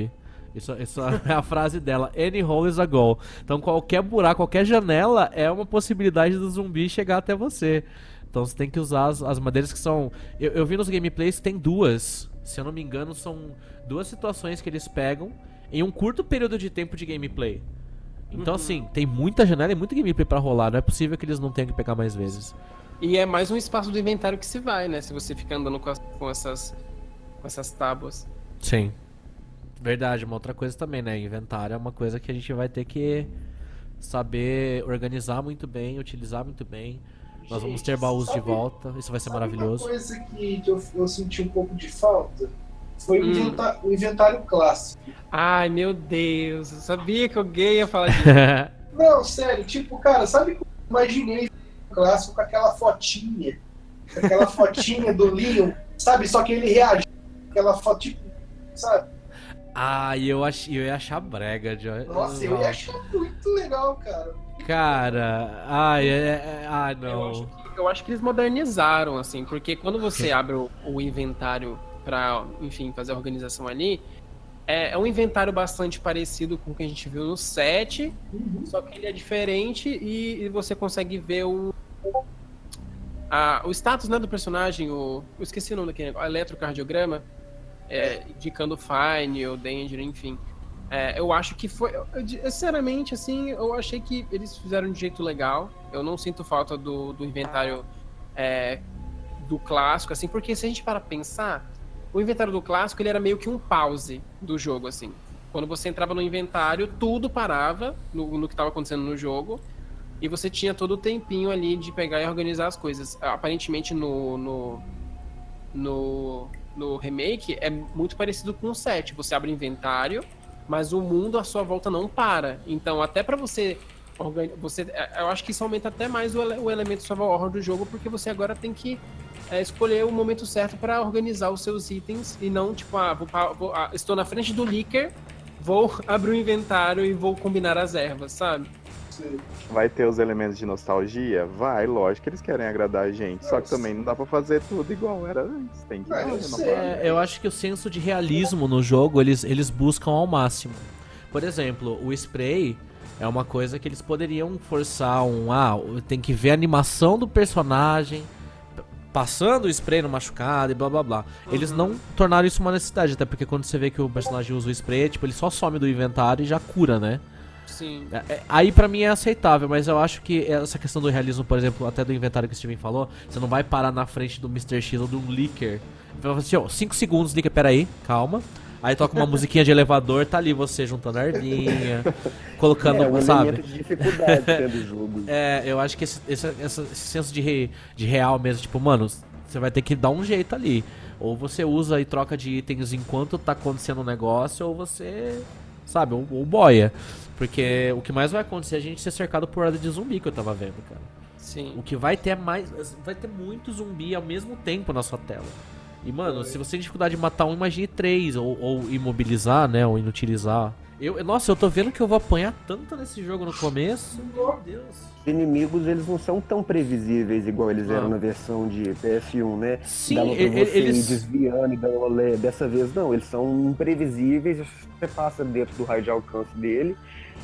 Isso, isso é a frase dela. Any hole is a goal. Então, qualquer buraco, qualquer janela é uma possibilidade do zumbi chegar até você. Então, você tem que usar as, as madeiras que são. Eu, eu vi nos gameplays que tem duas. Se eu não me engano, são duas situações que eles pegam em um curto período de tempo de gameplay. Então, assim, tem muita janela e muito gameplay pra rolar. Não é possível que eles não tenham que pegar mais vezes. E é mais um espaço do inventário que se vai, né? Se você fica andando com, as- com essas, com essas tábuas. Sim. Verdade, uma outra coisa também, né? Inventário é uma coisa que a gente vai ter que saber organizar muito bem, utilizar muito bem. Nós vamos Gente, ter baús de sabe- volta, isso vai ser Sabe maravilhoso. Uma coisa que, que eu, eu senti um pouco de falta foi o, Hum. inventa- o inventário clássico. Ai, meu Deus, eu sabia que alguém ia falar disso. Não, sério, tipo, cara, sabe que eu imaginei o clássico com aquela fotinha? Com aquela fotinha do Leon, sabe? Só que ele reagiu aquela foto, tipo, sabe? Ah, e eu, ach... eu ia achar brega, Joy. Nossa, eu ia achar muito legal, cara. Cara, ai, é, é- ai Eu não. acho, que, eu acho que eles modernizaram, assim, porque quando você abre o, o inventário pra, enfim, fazer a organização ali, é, é um inventário bastante parecido com o que a gente viu no 7, só que ele é diferente e, e você consegue ver o. a- o status né, do personagem, o. Eu esqueci o nome daquele negócio, eletrocardiograma, é, indicando o Fine, o Danger, enfim. É, eu acho que foi. eu- eu- Sinceramente, assim, eu achei que eles fizeram de jeito legal. Eu não sinto falta do, do inventário é, do clássico, assim, porque se a gente para pensar, o inventário do clássico ele era meio que um pause do jogo, assim. Quando você entrava no inventário, tudo parava no, no que estava acontecendo no jogo. E você tinha todo o tempinho ali de pegar e organizar as coisas. Aparentemente no, no, no, no remake é muito parecido com o 7. Você abre inventário, mas o mundo à sua volta não para. Então, até para você você eu acho que isso aumenta até mais o, o elemento survival horror do jogo, porque você agora tem que é, escolher o momento certo para organizar os seus itens e não tipo, ah, vou, vou- ah, estou na frente do Licker, vou abrir o inventário e vou combinar as ervas, sabe? Vai ter os elementos de nostalgia? Vai, lógico que eles querem agradar a gente. Só que também não dá pra fazer tudo igual era antes. Tem que Ah, eu. É, eu acho que o senso de realismo no jogo eles, eles buscam ao máximo. Por exemplo, o spray é uma coisa que eles poderiam forçar um. Ah, tem que ver a animação do personagem passando o spray no machucado e blá blá blá. Eles não tornaram isso uma necessidade, até porque quando você vê que o personagem usa o spray, tipo, ele só some do inventário e já cura, né? Sim. É, é, Aí pra mim é aceitável, mas eu acho que essa questão do realismo, por exemplo, até do inventário que o Steven falou, você não vai parar na frente do Mr. X ou de um leaker. Você vai assim, ó, 5 segundos, leaker, peraí, calma. Aí toca uma musiquinha de elevador, tá ali você juntando ardinha, colocando, é um sabe? de dificuldade dentro do jogo. É, eu acho que esse, esse, esse senso de, re- de real mesmo, tipo, mano, você vai ter que dar um jeito ali. Ou você usa e troca de itens enquanto tá acontecendo um negócio, ou você, sabe, ou, ou boia. Porque o que mais vai acontecer é a gente ser cercado por horda de zumbi que eu tava vendo, cara. Sim. O que vai ter é mais. Vai ter muito zumbi ao mesmo tempo na sua tela. E, mano, se você tem dificuldade de matar um, imagine três. Ou, ou imobilizar, né? Ou inutilizar. Eu, nossa, eu tô vendo que eu vou apanhar tanto nesse jogo no começo. Meu Deus. Os inimigos, eles não são tão previsíveis igual eles eram Ah. na versão de PS1, né? Sim, Dava pra você eles- ir desviando e dando rolê. Dessa vez, não. Eles são imprevisíveis. Você passa dentro do raio de alcance dele,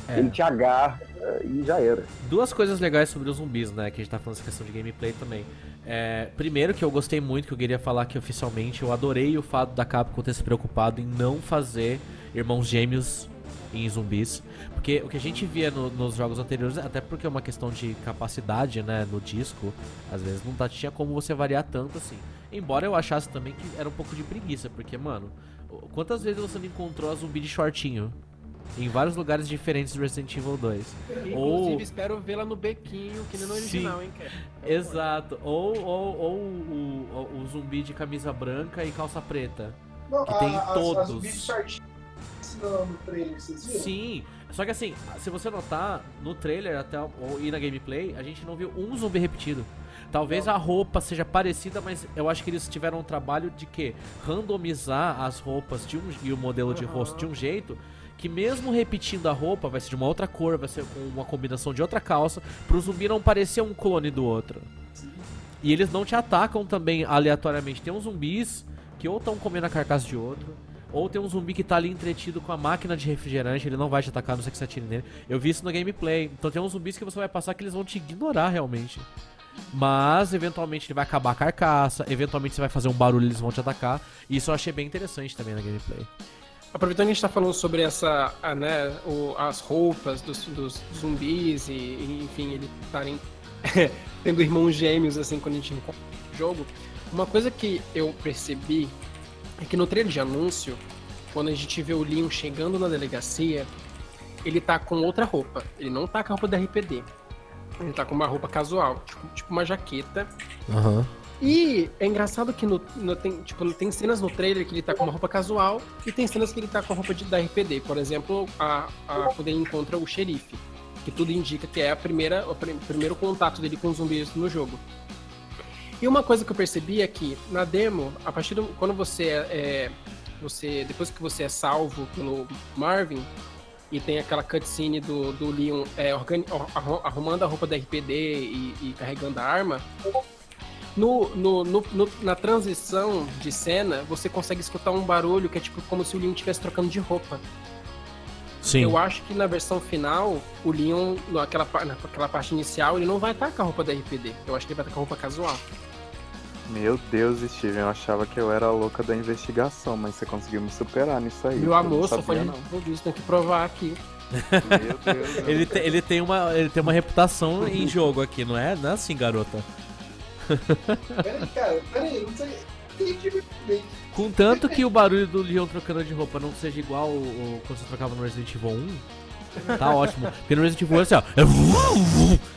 É. ele te agarra e já era. Duas coisas legais sobre os zumbis, né? Que a gente tá falando essa questão de gameplay também. É, primeiro, que eu gostei muito, que eu queria falar aqui oficialmente, eu adorei o fato da Capcom ter se preocupado em não fazer irmãos gêmeos em zumbis. Porque o que a gente via no- nos jogos anteriores, até porque é uma questão de capacidade, né, no disco, às vezes não tá, tinha como você variar tanto assim. Embora eu achasse também que era um pouco de preguiça, porque, mano, quantas vezes você não encontrou a zumbi de shortinho? Em vários lugares diferentes do Resident Evil 2. Inclusive, Ou- espero vê-la no bequinho, que nem no Sim. original, hein, cara. Exato. Ou, ou, ou o, o- o zumbi de camisa branca e calça preta. Não, Que tem a, a, todos. A de no, no trailer, vocês viram? Sim. Só que assim, se você notar, no trailer até o- ou, e na gameplay, a gente não viu um zumbi repetido. Talvez a roupa seja parecida, mas eu acho que eles tiveram um trabalho de que randomizar as roupas de um, e o modelo de Aham. rosto de um jeito que mesmo repetindo a roupa, vai ser de uma outra cor, vai ser com uma combinação de outra calça, pro zumbi não parecer um clone do outro. E eles não te atacam também aleatoriamente. Tem uns zumbis que ou estão comendo a carcaça de outro, ou tem um zumbi que tá ali entretido com a máquina de refrigerante, ele não vai te atacar, não sei que você atire nele. Eu vi isso no gameplay. Então tem uns zumbis que você vai passar que eles vão te ignorar realmente. Mas, eventualmente, ele vai acabar a carcaça, eventualmente você vai fazer um barulho e eles vão te atacar. E isso eu achei bem interessante também na gameplay. Aproveitando que a gente tá falando sobre essa, a, né, o- as roupas dos, dos zumbis e, e, enfim, eles estarem tendo irmãos gêmeos, assim, quando a gente encontra o jogo, uma coisa que eu percebi é que no trailer de anúncio, quando a gente vê o Leon chegando na delegacia, ele tá com outra roupa. Ele não tá com a roupa da RPD. Ele tá com uma roupa casual, tipo, tipo uma jaqueta. Aham. E é engraçado que no, no- tem, tipo, tem cenas no trailer que ele tá com uma roupa casual e tem cenas que ele tá com a roupa de, da RPD. Por exemplo, a, a- quando ele encontra o xerife. Que tudo indica que é a primeira, o prim- primeiro contato dele com os zumbis no jogo. E uma coisa que eu percebi é que na demo, a partir do. Quando você é. é- você, depois que você é salvo pelo Marvin, e tem aquela cutscene do, do Leon é, arrumando a roupa da RPD e, e carregando a arma. No, no, no- no- na transição de cena, você consegue escutar um barulho que é tipo como se o Leon estivesse trocando de roupa. Sim. Eu acho que na versão final, o Leon, naquela, naquela parte inicial, ele não vai estar com a roupa da RPD. Eu acho que ele vai estar com a roupa casual. Meu Deus, Steven, eu achava que eu era a louca da investigação, mas você conseguiu me superar nisso aí. Meu eu amor, não. tudo isso, tem que provar aqui. Meu Deus. eu Ele, te- ele, tem uma, ele tem uma reputação em jogo aqui, não é? Não é assim, garota. Peraí, cara, peraí, não sei. Contanto que o barulho do Leon trocando de roupa não seja igual o, o- quando você trocava no Resident Evil 1, tá ótimo. Porque no Resident Evil 1 assim, ó.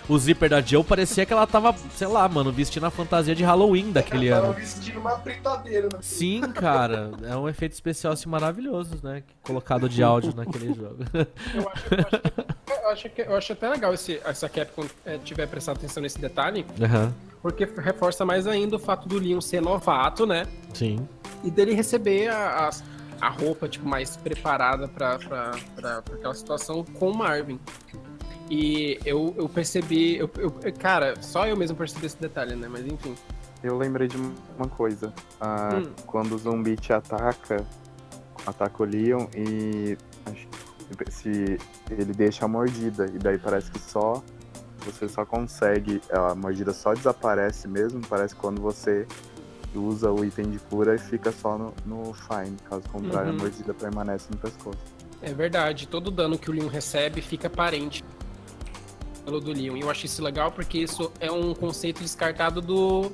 O zíper da Jill parecia que ela tava, sei lá, mano, vestindo a fantasia de Halloween daquele Tava ano. vestindo uma fritadeira. Né? Sim, cara. É um efeito especial assim maravilhoso, né? Colocado de áudio naquele jogo. Eu acho, eu acho eu acho, que- eu acho até legal esse, essa Capcom é, tiver prestado atenção nesse detalhe, Aham. porque reforça mais ainda o fato do Leon ser novato, né? Sim. e dele receber as- a roupa tipo mais preparada pra aquela situação com o Marvin. E eu, eu percebi, eu, eu- cara, só eu mesmo percebi esse detalhe, né? Mas enfim. Eu lembrei de uma coisa. Ah, Hum. Quando o zumbi te ataca, ataca o Leon e se ele deixa a mordida e daí parece que só você só consegue, a mordida só desaparece mesmo, parece quando você usa o item de cura e fica só no, no fine, caso contrário Uhum. a mordida permanece no pescoço. É verdade, todo dano que o Leon recebe fica aparente pelo do Leon. E eu acho isso legal porque isso é um conceito descartado do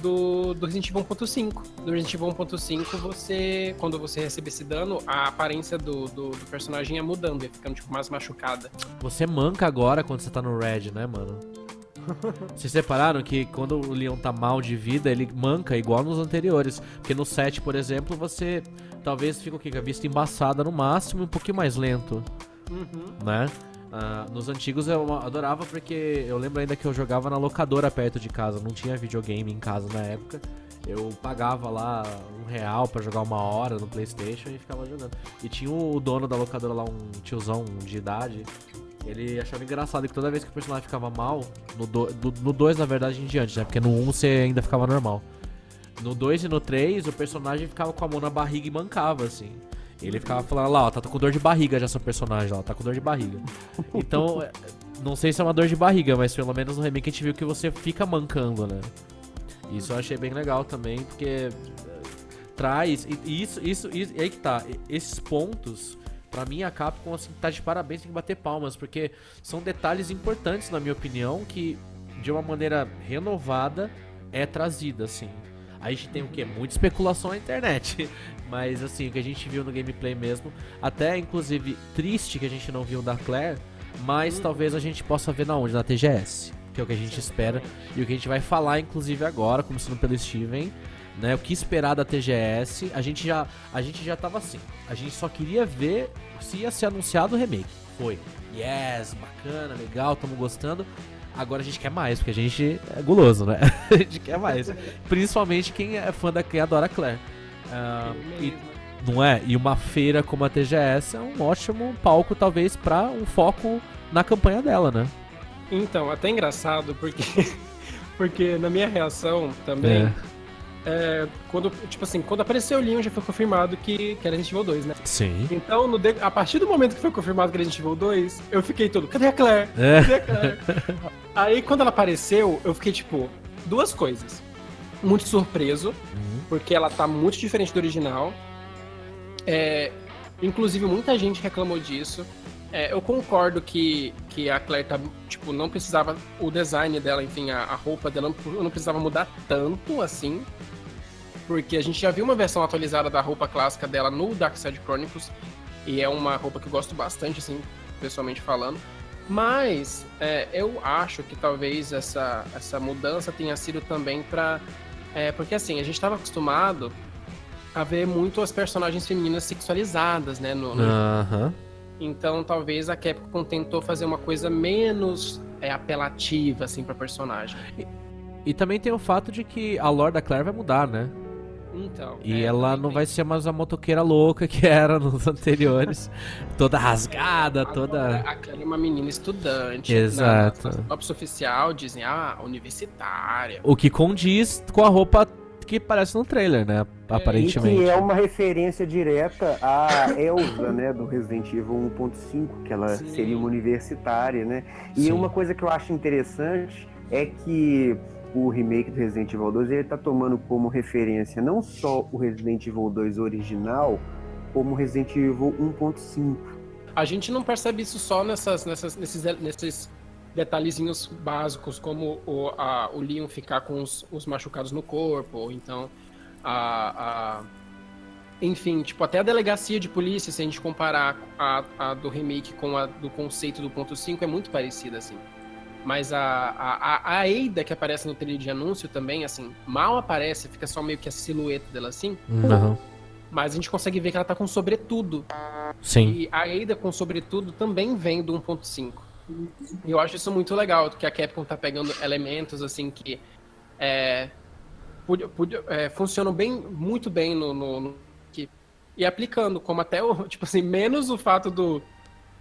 do, do Resident Evil 1.5. Do Resident Evil 1.5, você, quando você recebe esse dano, a aparência do, do, do personagem ia mudando, ia ficando tipo mais machucada. Você manca agora quando você tá no Red, né, mano? Vocês separaram que quando o Leon tá mal de vida, ele manca igual nos anteriores. Porque no 7, por exemplo, você talvez fica o quê? Com a vista embaçada no máximo e um pouquinho mais lento, Uhum. né? Ah, nos antigos eu adorava porque eu lembro ainda que eu jogava na locadora perto de casa, não tinha videogame em casa na época. Eu pagava lá um real pra jogar uma hora no Playstation e ficava jogando. E tinha o dono da locadora lá, um tiozão de idade, ele achava engraçado que toda vez que o personagem ficava mal, no 2, no dois, na verdade, em diante, né? Porque no 1 um você ainda ficava normal. No 2 e no 3, o personagem ficava com a mão na barriga e mancava, assim. Ele ficava falando lá, ó, tá com dor de barriga já seu personagem, ó, tá com dor de barriga. Então, é, não sei se é uma dor de barriga, mas pelo menos no remake a gente viu que você fica mancando, né? Isso eu achei bem legal também, porque é, traz. E isso, isso, isso, e aí que tá. Esses pontos, pra mim, a Capcom, assim, tá de parabéns, tem que bater palmas, porque são detalhes importantes, na minha opinião, que de uma maneira renovada é trazida, assim. A gente tem o quê? Muita especulação na internet. Mas assim, o que a gente viu no gameplay mesmo, até inclusive triste que a gente não viu da Claire, mas talvez a gente possa ver na onde? Na TGS. Que é o que a gente espera. E o que a gente vai falar, inclusive, agora, começando pelo Steven, né? O que esperar da TGS. A gente já, a gente já tava assim. A gente só queria ver se ia ser anunciado o remake. Foi. Yes, bacana, legal, tamo gostando. Agora a gente quer mais, porque a gente é guloso, né? a gente quer mais. Principalmente quem é fã da quem adora Claire. Ah, e, não é? E uma feira como a TGS é um ótimo palco, talvez, pra um foco na campanha dela, né? Então, até engraçado, porque, porque na minha reação também, é, quando, tipo assim, quando apareceu o Leon já foi confirmado que, que era Resident Evil 2, né? Sim. Então, no a partir do momento que foi confirmado que era Resident Evil 2, eu fiquei todo, cadê a Claire? É. Cadê a Claire? Aí, quando ela apareceu, eu fiquei, tipo, duas coisas. Muito surpreso, Uhum. porque ela tá muito diferente do original. É, inclusive, muita gente reclamou disso. É, eu concordo que, que a Claire tá, tipo, não precisava. O design dela, enfim, a, a roupa dela não, não precisava mudar tanto assim. Porque a gente já viu uma versão atualizada da roupa clássica dela no Dark Side Chronicles. E é uma roupa que eu gosto bastante, assim, pessoalmente falando. Mas é, eu acho que talvez essa, essa mudança tenha sido também pra. É, porque assim, a gente estava acostumado a ver muito as personagens femininas sexualizadas, né? No, no-. Então talvez a Capcom tentou fazer uma coisa menos é, apelativa, assim, pra personagem. E também tem o fato de que a lore da Claire vai mudar, né? Então. E é, ela não tem vai ser mais a motoqueira louca que era nos anteriores. toda rasgada, Agora, toda. A Claire é uma menina estudante. Exato. Na, na oficial dizem, ah, universitária. O que condiz com a roupa que aparece no trailer, né? E Aparentemente. que é uma referência direta à Elsa, né, do Resident Evil 1.5, que ela Sim. seria uma universitária, né? E Sim. uma coisa que eu acho interessante é que o remake do Resident Evil 2 ele tá tomando como referência não só o Resident Evil 2 original, como o Resident Evil 1.5. A gente não percebe isso só nessas, nessas, nesses, nesses detalhezinhos básicos, como o, a, o Leon ficar com os, os machucados no corpo, ou então a, a- Enfim, tipo, até a delegacia de polícia, se a gente comparar a, a do remake com a do conceito do ponto 5, é muito parecida, assim. Mas a, a, a- Ada que aparece no trailer de anúncio também, assim, mal aparece, fica só meio que a silhueta dela assim, Uhum. mas a gente consegue ver que ela tá com sobretudo. Sim. E a Ada com sobretudo também vem do 1.5. Eu acho isso muito legal, que a Capcom tá pegando elementos assim que é, pudi- pudi- é, funcionam bem, muito bem no, no- no- que- e aplicando, como até o, tipo assim, menos o fato do,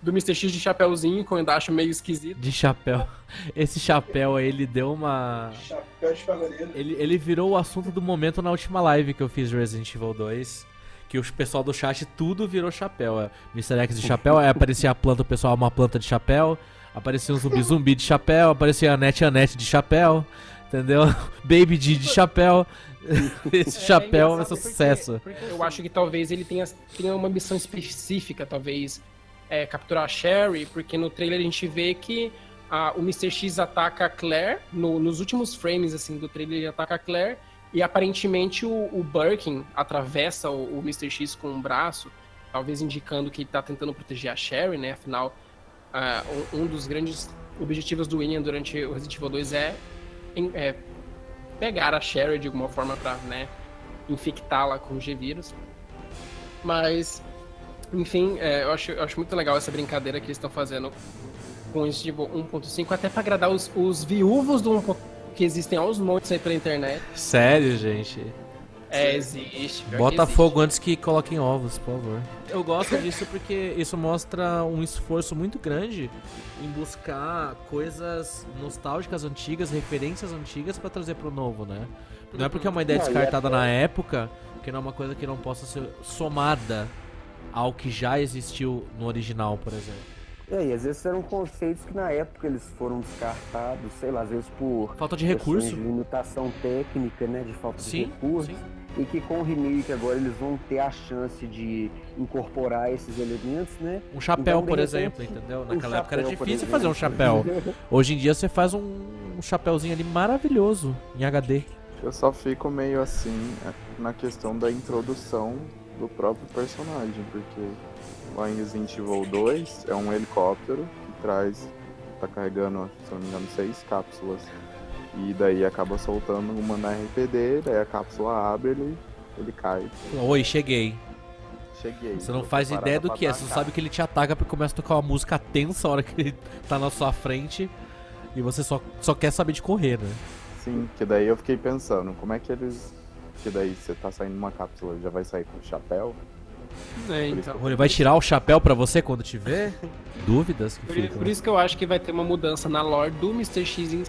do Mr. X de chapéuzinho, que eu ainda acho meio esquisito. De chapéu. Esse chapéu aí, ele deu uma. Chapéu de cavaleiro. Ele, ele virou o assunto do momento na última live que eu fiz de Resident Evil 2. Que o pessoal do chat tudo virou chapéu. É, Mr. X de chapéu, aí aparecia a planta, o pessoal uma planta de chapéu. Aparecia um zumbi zumbi de chapéu, aparecia a net a net de chapéu. entendeu? Baby D de chapéu. Esse É chapéu é um engraçado porque- sucesso. porque eu acho que talvez ele tenha, tenha uma missão específica, talvez é, capturar a Sherry, porque no trailer a gente vê que a- o Mr. X ataca a Claire, no- nos últimos frames assim do trailer ele ataca a Claire, e aparentemente o, o Birkin atravessa o, o Mr. X com um braço, talvez indicando que ele tá tentando proteger a Sherry, né? Afinal, ah, um, dos grandes objetivos do William durante o Resident Evil 2 é, é pegar a Sherry de alguma forma pra, né, infectá-la com o G-Vírus. Mas, enfim, é, eu, acho, eu acho muito legal essa brincadeira que eles estão fazendo com esse tipo 1.5, até pra agradar os, os viúvos do 1.5 que existem aos montes aí pela internet. Sério, gente. É, existe. pior que Bota existe. fogo antes que coloquem ovos, por favor. Eu gosto disso porque isso mostra um esforço muito grande em buscar coisas nostálgicas antigas, referências antigas pra trazer pro novo, né? Não é porque é uma ideia e descartada na época que não é uma coisa que não possa ser somada ao que já existiu no original, por exemplo. É, e às vezes eram conceitos que na época eles foram descartados, sei lá, às vezes por Falta de recurso. de limitação técnica, né, de falta de Sim, recursos. sim. E que com o remake agora eles vão ter a chance de incorporar esses elementos, né? Um chapéu, Então, por repente, exemplo, entendeu? um Naquela época era chapéu, difícil fazer um chapéu. Hoje em dia você faz um, um chapéuzinho ali maravilhoso em HD. Eu só fico meio assim é, na questão da introdução do próprio personagem, porque lá em Resident Evil 2 é um helicóptero que traz, tá carregando, se não me engano, seis cápsulas. E daí acaba soltando uma na RPD, daí a cápsula abre ele, ele cai. Oi, cheguei. Cheguei. Você não faz ideia do que é, você sabe que ele te ataca porque começa a tocar uma música tensa a hora que ele tá na sua frente e você só, só quer saber de correr, né? Sim, que daí eu fiquei pensando, como é que eles. Que daí você tá saindo uma cápsula, já vai sair com o chapéu? É, então. Ele vai tirar o chapéu pra você quando te ver? Dúvidas que Por, ficam. por isso que eu acho que vai ter uma mudança na lore do Mr. X. em-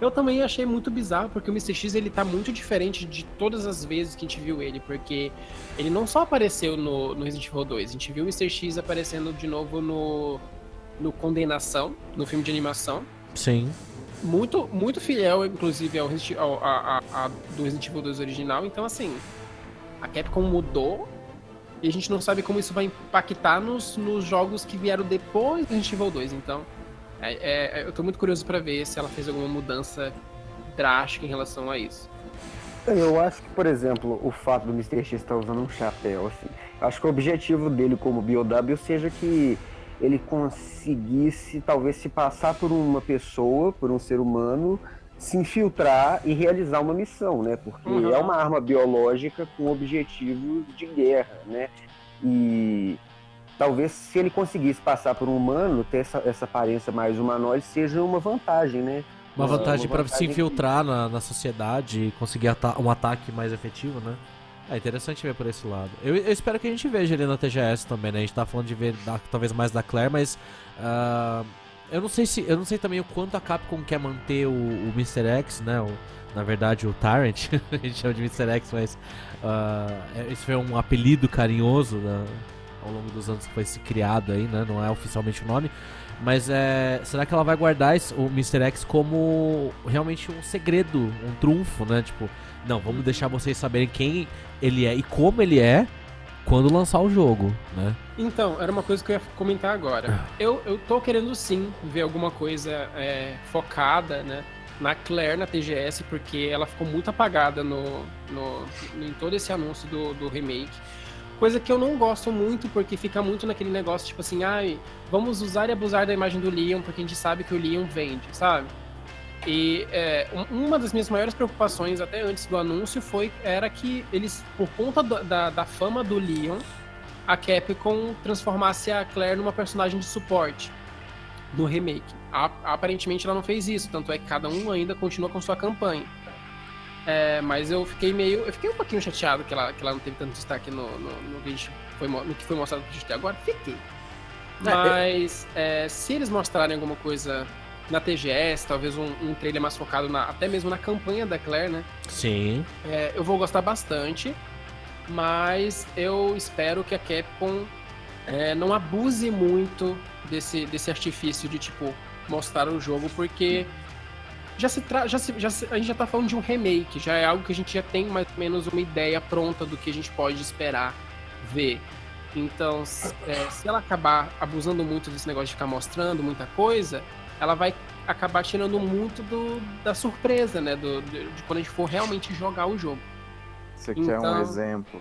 Eu também achei muito bizarro, porque o Mr. X ele tá muito diferente de todas as vezes que a gente viu ele, porque ele não só apareceu no, no Resident Evil 2, a gente viu o Mr. X aparecendo de novo no, no Condenação, no filme de animação. Sim. Muito, muito fiel, inclusive, ao, ao- a- a- a- do Resident Evil 2 original. Então, assim, a Capcom mudou e a gente não sabe como isso vai impactar nos, nos jogos que vieram depois do Resident Evil 2. Então, é- é- eu tô muito curioso pra ver se ela fez alguma mudança drástica em relação a isso. Eu acho que, por exemplo, o fato do Mr. X estar usando um chapéu, assim, acho que o objetivo dele como BOW seja que ele conseguisse talvez se passar por uma pessoa, por um ser humano, se infiltrar e realizar uma missão, né? Porque Uhum. é uma arma biológica com objetivos de guerra, né? E talvez se ele conseguisse passar por um humano, ter essa, essa aparência mais humanoide, seja uma vantagem, né? Uma Uma- vantagem uma pra se infiltrar na, na sociedade e conseguir ata- um ataque mais efetivo, né? É interessante ver por esse lado. Eu, eu espero que a gente veja ele na TGS também, né? A gente tá falando de ver da- talvez mais da Claire, mas. ah, eu não sei se. Eu não sei também o quanto a Capcom quer manter o, o Mr. X, né? O- na verdade, o Tyrant, a gente chama de Mr. X, mas. ah, é- esse foi um apelido carinhoso da- ao longo dos anos que foi se criado aí, né? Não é oficialmente o nome. Mas é. Será que ela vai guardar esse- o Mr. X como realmente um segredo, um trunfo, né? Tipo, não, vamos deixar vocês saberem quem ele é e como ele é quando lançar o jogo, né? Então, era uma coisa que eu ia comentar agora. Eu, eu tô querendo sim ver alguma coisa é, focada, né? Na Claire na TGS, porque ela ficou muito apagada no, no, em todo esse anúncio do, do remake. Coisa que eu não gosto muito, porque fica muito naquele negócio, tipo assim, ai, vamos usar e abusar da imagem do Leon, porque a gente sabe que o Leon vende, sabe? E é, um- uma das minhas maiores preocupações, até antes do anúncio, foi era que eles, por conta do- da, da fama do Leon, a Capcom transformasse a Claire numa personagem de suporte no remake. A- aparentemente ela não fez isso, tanto é que cada um ainda continua com sua campanha. É, mas eu fiquei meio. Eu fiquei um pouquinho chateado que ela, que ela não teve tanto destaque no, no, no que, foi, no que foi mostrado até agora. Fiquei. Mas é, se eles mostrarem alguma coisa na TGS, talvez um, um trailer mais focado na, até mesmo na campanha da Claire, né? Sim. É, eu vou gostar bastante, mas eu espero que a Capcom é, não abuse muito desse, desse artifício de tipo mostrar o jogo, porque já se, tra já se, já se, a gente já tá falando de um remake, já é algo que a gente já tem mais ou menos uma ideia pronta do que a gente pode esperar ver. Então, se, é, se ela acabar abusando muito desse negócio de ficar mostrando muita coisa, ela vai acabar tirando muito do, da surpresa, né? Do, de, de quando a gente for realmente jogar o jogo. Você quer um Então- exemplo?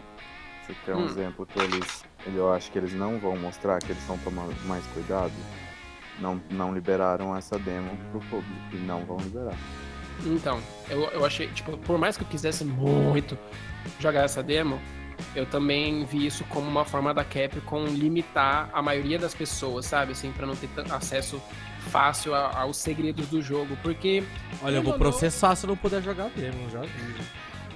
Você quer um Hum. exemplo que eles. Eu acho que eles não vão mostrar, que eles estão tomando mais cuidado? Não, não liberaram essa demo pro público e não vão liberar. Então, eu, eu achei, tipo, por mais que eu quisesse muito jogar essa demo, eu também vi isso como uma forma da Capcom limitar a maioria das pessoas, sabe? Assim, pra não ter acesso fácil a- aos segredos do jogo. Porque, Olha, eu vou não. processar se eu não puder jogar mesmo, já aviso.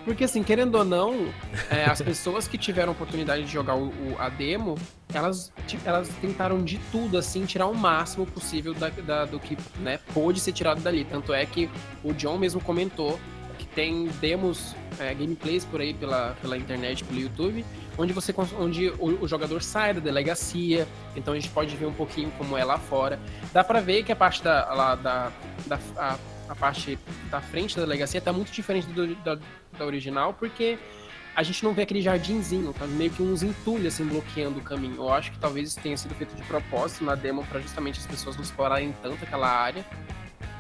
porque assim, querendo ou não, é, as pessoas que tiveram oportunidade de jogar o, o- a demo, elas, elas tentaram de tudo, assim, tirar o máximo possível da, da- do que né, pôde ser tirado dali. Tanto é que o John mesmo comentou que tem demos, é, gameplays por aí pela, pela internet, pelo YouTube, onde você onde o, o jogador sai da delegacia, então a gente pode ver um pouquinho como é lá fora. Dá pra ver que a parte da, lá, da, da a, a parte da frente da delegacia tá muito diferente do, da, da original, porque a gente não vê aquele jardinzinho, tá meio que uns entulhos assim bloqueando o caminho. Eu acho que talvez tenha sido feito de propósito na demo para justamente as pessoas não explorarem tanto aquela área.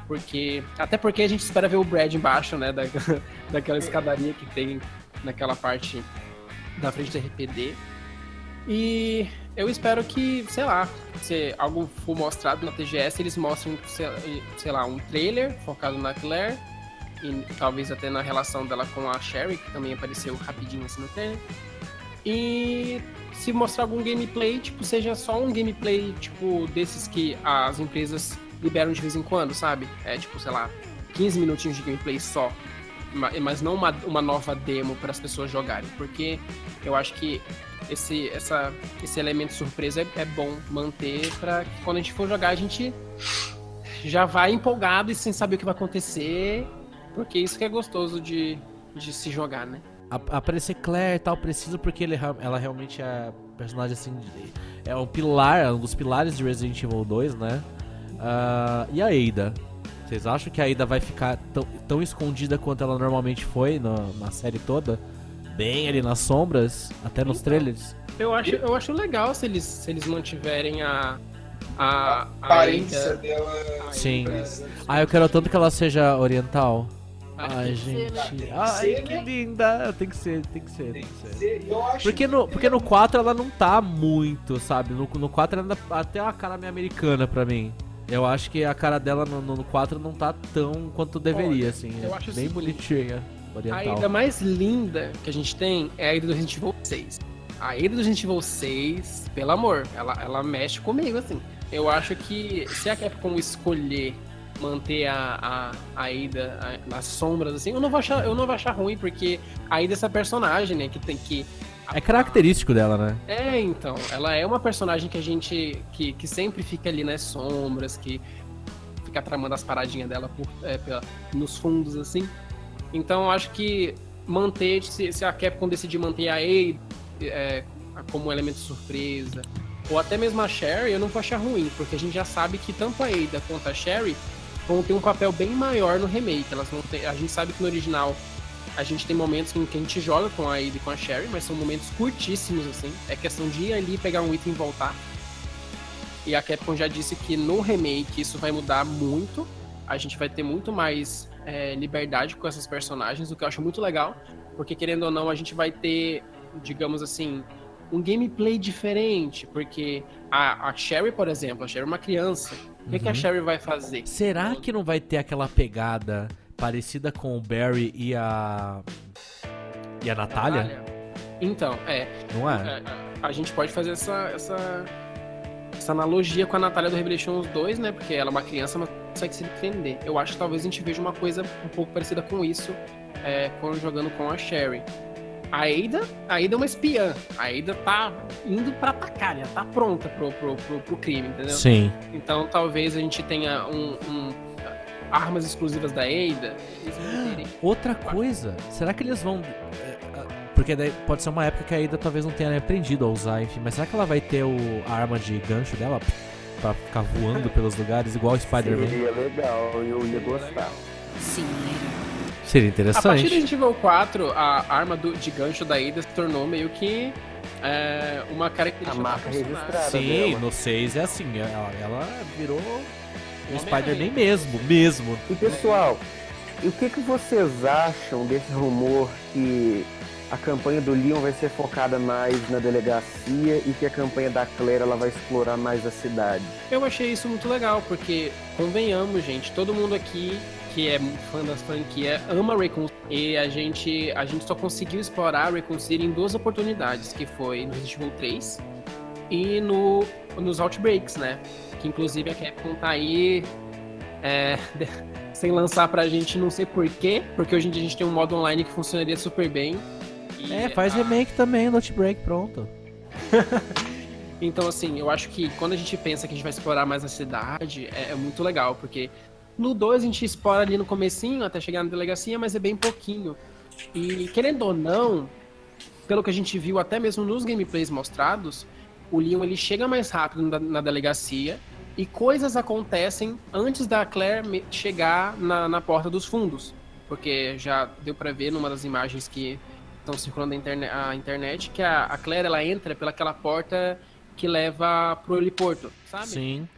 Porque. Até porque a gente espera ver o Brad embaixo, né? Da, daquela escadaria que tem naquela parte da frente do RPD. E eu espero que, sei lá, se algo for mostrado na TGS, eles mostrem, sei lá, um trailer focado na Claire. E talvez até na relação dela com a Sherry, que também apareceu rapidinho assim no trailer. E se mostrar algum gameplay, tipo, seja só um gameplay, tipo, desses que as empresas liberam de vez em quando, sabe? É tipo, sei lá, 15 minutinhos de gameplay só. Ma- Mas não uma, uma nova demo para as pessoas jogarem. Porque eu acho que esse, essa, esse elemento surpresa é, é bom manter para quando a gente for jogar a gente já vai empolgado e sem saber o que vai acontecer. Porque isso que é gostoso de, de se jogar, né? A- aparecer Claire e tal, preciso porque ele, rea- ela realmente é personagem assim. de- É um pilar, é um dos pilares de Resident Evil 2, né? Ah, e a Ada? Vocês acham que a Ada vai ficar tão, tão escondida quanto ela normalmente foi na, na série toda? Bem ali nas sombras, até nos Então. trailers? Eu acho, eu acho legal se eles, se eles mantiverem a. A, A a aparência Ada- dela. Sim. Ah, eu quero tanto que ela seja oriental. Ai, que gente. né? Tem que Ai, ser, que né? linda. Tem que ser, tem que ser, tem Tem que que ser. ser. Eu acho Porque que no, porque no 4 ela não tá muito, sabe? No, no 4 ela ainda até uma cara meio americana pra mim. Eu acho que a cara dela no, no 4 não tá tão quanto deveria, Olha, assim. eu é acho bem seguinte, bonitinha. A Oriental. Ada mais linda que a gente tem é a Ada do Resident Evil 6. A Ada do Resident Evil 6, pelo amor, ela, ela mexe comigo, assim. Eu acho que se a Capcom escolher manter a, a, a Ada a- nas sombras, assim, eu não, vou achar, eu não vou achar ruim, porque a Ada é essa personagem, né, que tem que... É característico dela, né? É, então, ela é uma personagem que a gente, que, que sempre fica ali nas sombras, que fica tramando as paradinhas dela por, é, pela- nos fundos, assim. Então, eu acho que manter, se, se a Capcom decidir manter a Ada é, como elemento surpresa, ou até mesmo a Sherry, eu não vou achar ruim, porque a gente já sabe que tanto a Ada quanto a Sherry vão ter um papel bem maior no remake. Elas vão ter, a gente sabe que no original a gente tem momentos em que a gente joga com a Ada e com a Sherry, mas são momentos curtíssimos, assim. É questão de ir ali, pegar um item e voltar. E a Capcom já disse que no remake isso vai mudar muito. A gente vai ter muito mais é, liberdade com essas personagens, o que eu acho muito legal. Porque, querendo ou não, a gente vai ter, digamos assim, um gameplay diferente. Porque a, a Sherry, por exemplo, a Sherry é uma criança. O que, que a Uhum. Sherry vai fazer? Será que não vai ter aquela pegada parecida com o Barry e a. E a Natália? Então, é. Não é? É, a- a gente pode fazer essa, essa, essa analogia com a Natália do Revelations 2, né? Porque ela é uma criança, mas consegue se defender. Eu acho que talvez a gente veja uma coisa um pouco parecida com isso é, quando jogando com a Sherry. A Ada, a Ada é uma espiã. A Ada tá indo pra atacar, já tá pronta pro, pro, pro, pro crime, entendeu? Sim. Então talvez a gente tenha um, um- armas exclusivas da Ada. Eles manterem. Outra coisa, será que eles vão. é, é, Porque daí pode ser uma época que a Ada talvez não tenha aprendido a usar, enfim. Mas será que ela vai ter o, a arma de gancho dela pra ficar voando pelos lugares, igual o Spider-Man? Seria legal, eu ia gostar. See you Seria A partir interessante. Resident Evil 4, a arma do, de gancho da Ada se tornou meio que é, uma A característica marca da personagem. registrada Sim, dela. no 6 é assim, ela, ela virou um. Spider-Man mesmo, mesmo. E pessoal, e o que, que vocês acham desse rumor que a campanha do Leon vai ser focada mais na delegacia e que a campanha da Claire ela vai explorar mais a cidade? Eu achei isso muito legal, porque, convenhamos, gente, todo mundo aqui que é fã da franquia ama Raccoon e a gente, a gente só conseguiu explorar Raccoon City em duas oportunidades, que foi no Resident Evil 3 e no, nos Outbreaks, né? Que inclusive a Capcom tá aí é, sem lançar pra gente não sei porquê, porque hoje em dia a gente tem um modo online que funcionaria super bem. É, faz a- remake também, Not Break, pronto. Então, assim, eu acho que quando a gente pensa que a gente vai explorar mais a cidade, é, é muito legal, porque no 2 a gente explora ali no comecinho até chegar na delegacia, mas é bem pouquinho. E querendo ou não, pelo que a gente viu até mesmo nos gameplays mostrados, o Leon ele chega mais rápido na, na delegacia e coisas acontecem antes da Claire chegar na, na porta dos fundos. Porque já deu pra ver numa das imagens que estão circulando a interne- a internet que a, a Claire ela entra pelaquela porta que leva pro heliporto, sabe? Sim.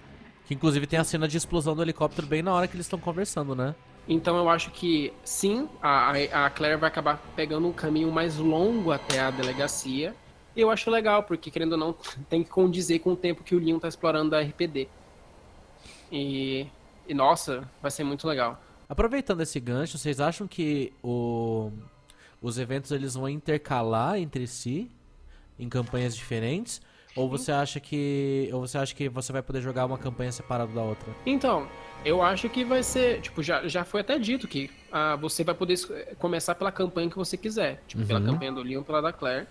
Que inclusive tem a cena de explosão do helicóptero bem na hora que eles estão conversando, né? Então eu acho que sim, a, a Claire vai acabar pegando um caminho mais longo até a delegacia. E eu acho legal, porque querendo ou não, tem que condizer com o tempo que o Leon tá explorando a RPD. E, e nossa, vai ser muito legal. Aproveitando esse gancho, vocês acham que o- os eventos eles vão intercalar entre si em campanhas diferentes? Ou você acha que ou você acha que você vai poder jogar uma campanha separada da outra? Então, eu acho que vai ser, tipo, já, já foi até dito que ah, você vai poder es- começar pela campanha que você quiser. Tipo, pela Uhum. campanha do Leon, pela da Claire.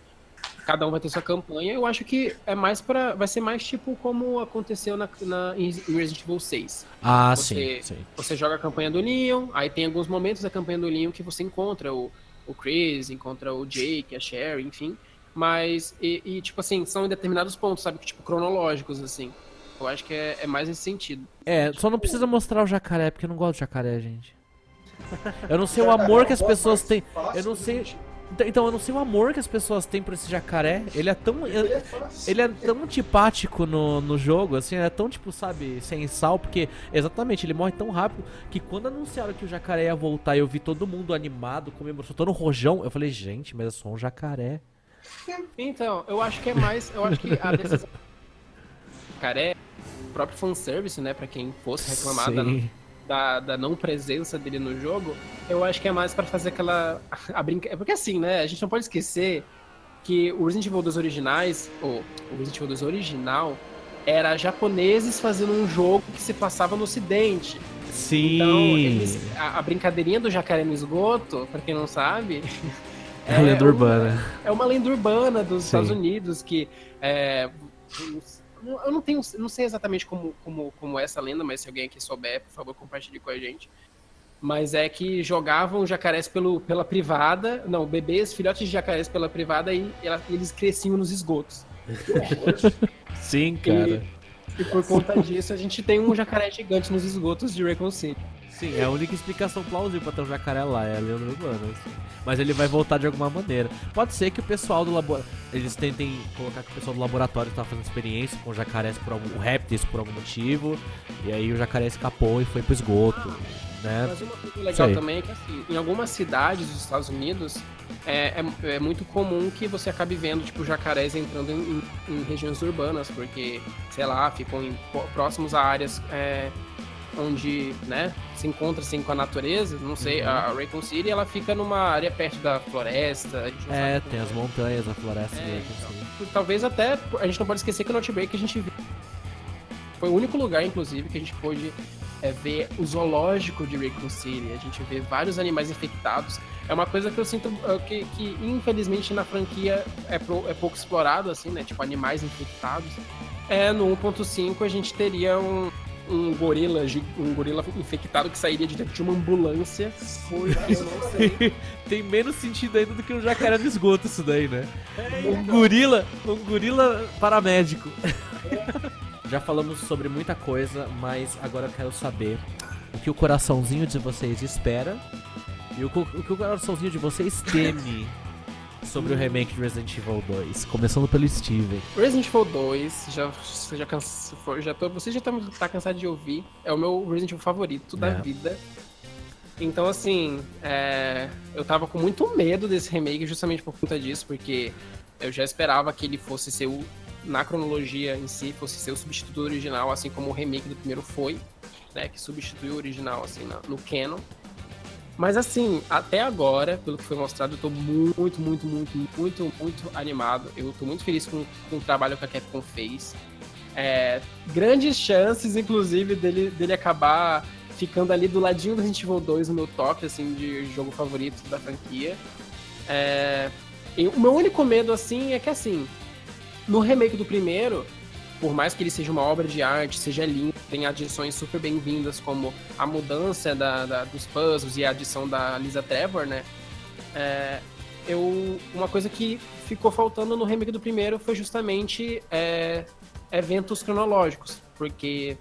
Cada um vai ter sua campanha. Eu acho que é mais para Vai ser mais tipo como aconteceu na, na, em Resident Evil 6. Ah, Você- sim, sim. Você joga a campanha do Leon, aí tem alguns momentos da campanha do Leon que você encontra o, o Chris, encontra o Jake, a Sherry, enfim. Mas, e, e, tipo assim, são em determinados pontos, sabe? Tipo, cronológicos, assim. Eu acho que é, é mais nesse sentido. É, só não precisa mostrar o jacaré, porque eu não gosto de jacaré, gente. Eu não sei o amor que as pessoas têm. Eu não sei. Então- Então, eu não sei o amor que as pessoas têm por esse jacaré. Ele é tão. Ele é é tão antipático no, no jogo, assim, ele é tão, tipo, sabe, sem sal, porque exatamente, ele morre tão rápido que quando anunciaram que o jacaré ia voltar e eu vi todo mundo animado, comemorando, soltando rojão, eu falei, gente, mas é só um jacaré. Então, eu acho que é mais. Eu acho que a decisão. Cara, é o próprio fanservice, né? Pra quem fosse reclamar da, da, da não presença dele no jogo, eu acho que é mais pra fazer aquela. A brinca... Porque assim, né? A gente não pode esquecer que o Resident Evil 2 originais, ou o Resident Evil 2 original, era japoneses fazendo um jogo que se passava no ocidente. Sim. Então, eles- a, a brincadeirinha do jacaré no esgoto, pra quem não sabe. É a lenda uma- urbana. É uma lenda urbana dos Sim. Estados Unidos que. é, eu não tenho. Não sei exatamente como, como, como é essa lenda, mas se alguém aqui souber, por favor, compartilhe com a gente. Mas é que jogavam jacarés pelo, pela privada. Não, bebês, filhotes de jacarés pela privada e eles cresciam nos esgotos. Sim, cara. E por conta disso, a gente tem um jacaré gigante nos esgotos de Raccoon City. Sim, é a única explicação plausível pra ter um jacaré lá, é a lenda urbana. assim. Mas ele vai voltar de alguma maneira. Pode ser que o pessoal do laboratório. Eles tentem colocar que o pessoal do laboratório tá fazendo experiência com jacarés por algum. répteis por algum motivo. E aí o jacaré escapou e foi pro esgoto. Né? Mas uma coisa legal aí. também é que, assim, em algumas cidades dos Estados Unidos, é, é, é muito comum que você acabe vendo, tipo, jacarés entrando em, em- em regiões urbanas, porque, sei lá, ficam em- próximos a áreas é, onde, né, se encontra, assim, com a natureza. Não sei, Uhum. a, Raycon City, ela fica numa área perto da floresta. É, tem as montanhas, a floresta. É, então. assim. Talvez até, a gente não pode esquecer que o Outbreak a gente viu. Foi o único lugar, inclusive, que a gente pôde é, ver o zoológico de Raccoon City. A gente vê vários animais infectados. É uma coisa que eu sinto é, que, que, infelizmente, na franquia é, pro- é pouco explorado, assim, né? Tipo, animais infectados. É, no 1.5 a gente teria um, um gorila, um gorila infectado que sairia de dentro de uma ambulância. Porque eu não sei. Tem menos sentido ainda do que um jacaré no esgoto isso daí, né? Um gorila, um gorila paramédico. Já falamos sobre muita coisa, mas agora eu quero saber o que o coraçãozinho de vocês espera e o, o que o coraçãozinho de vocês teme sobre o remake de Resident Evil 2. Começando pelo Steven. Resident Evil 2, já, já, cansa, for- já tô, você já tá, tá cansado de ouvir, é o meu Resident Evil favorito da É. vida. Então, assim, é, eu tava com muito medo desse remake justamente por conta disso, porque eu já esperava que ele fosse ser o, na cronologia em si, fosse ser o substituto original, assim como o remake do primeiro foi, né, que substituiu o original, assim, no canon. Mas assim, até agora, pelo que foi mostrado, eu tô muito, muito, muito, muito, muito animado. Eu tô muito feliz com, com o trabalho que a Capcom fez. É, grandes chances, inclusive, dele, dele acabar ficando ali do ladinho do Resident Evil 2 no meu top, assim, de jogo favorito da franquia. É, o meu único medo, assim, é que, assim, no remake do primeiro, por mais que ele seja uma obra de arte, seja lindo, tem adições super bem-vindas, como a mudança da, da- dos puzzles e a adição da Lisa Trevor, né? É, eu, uma coisa que ficou faltando no remake do primeiro foi justamente é, eventos cronológicos, porque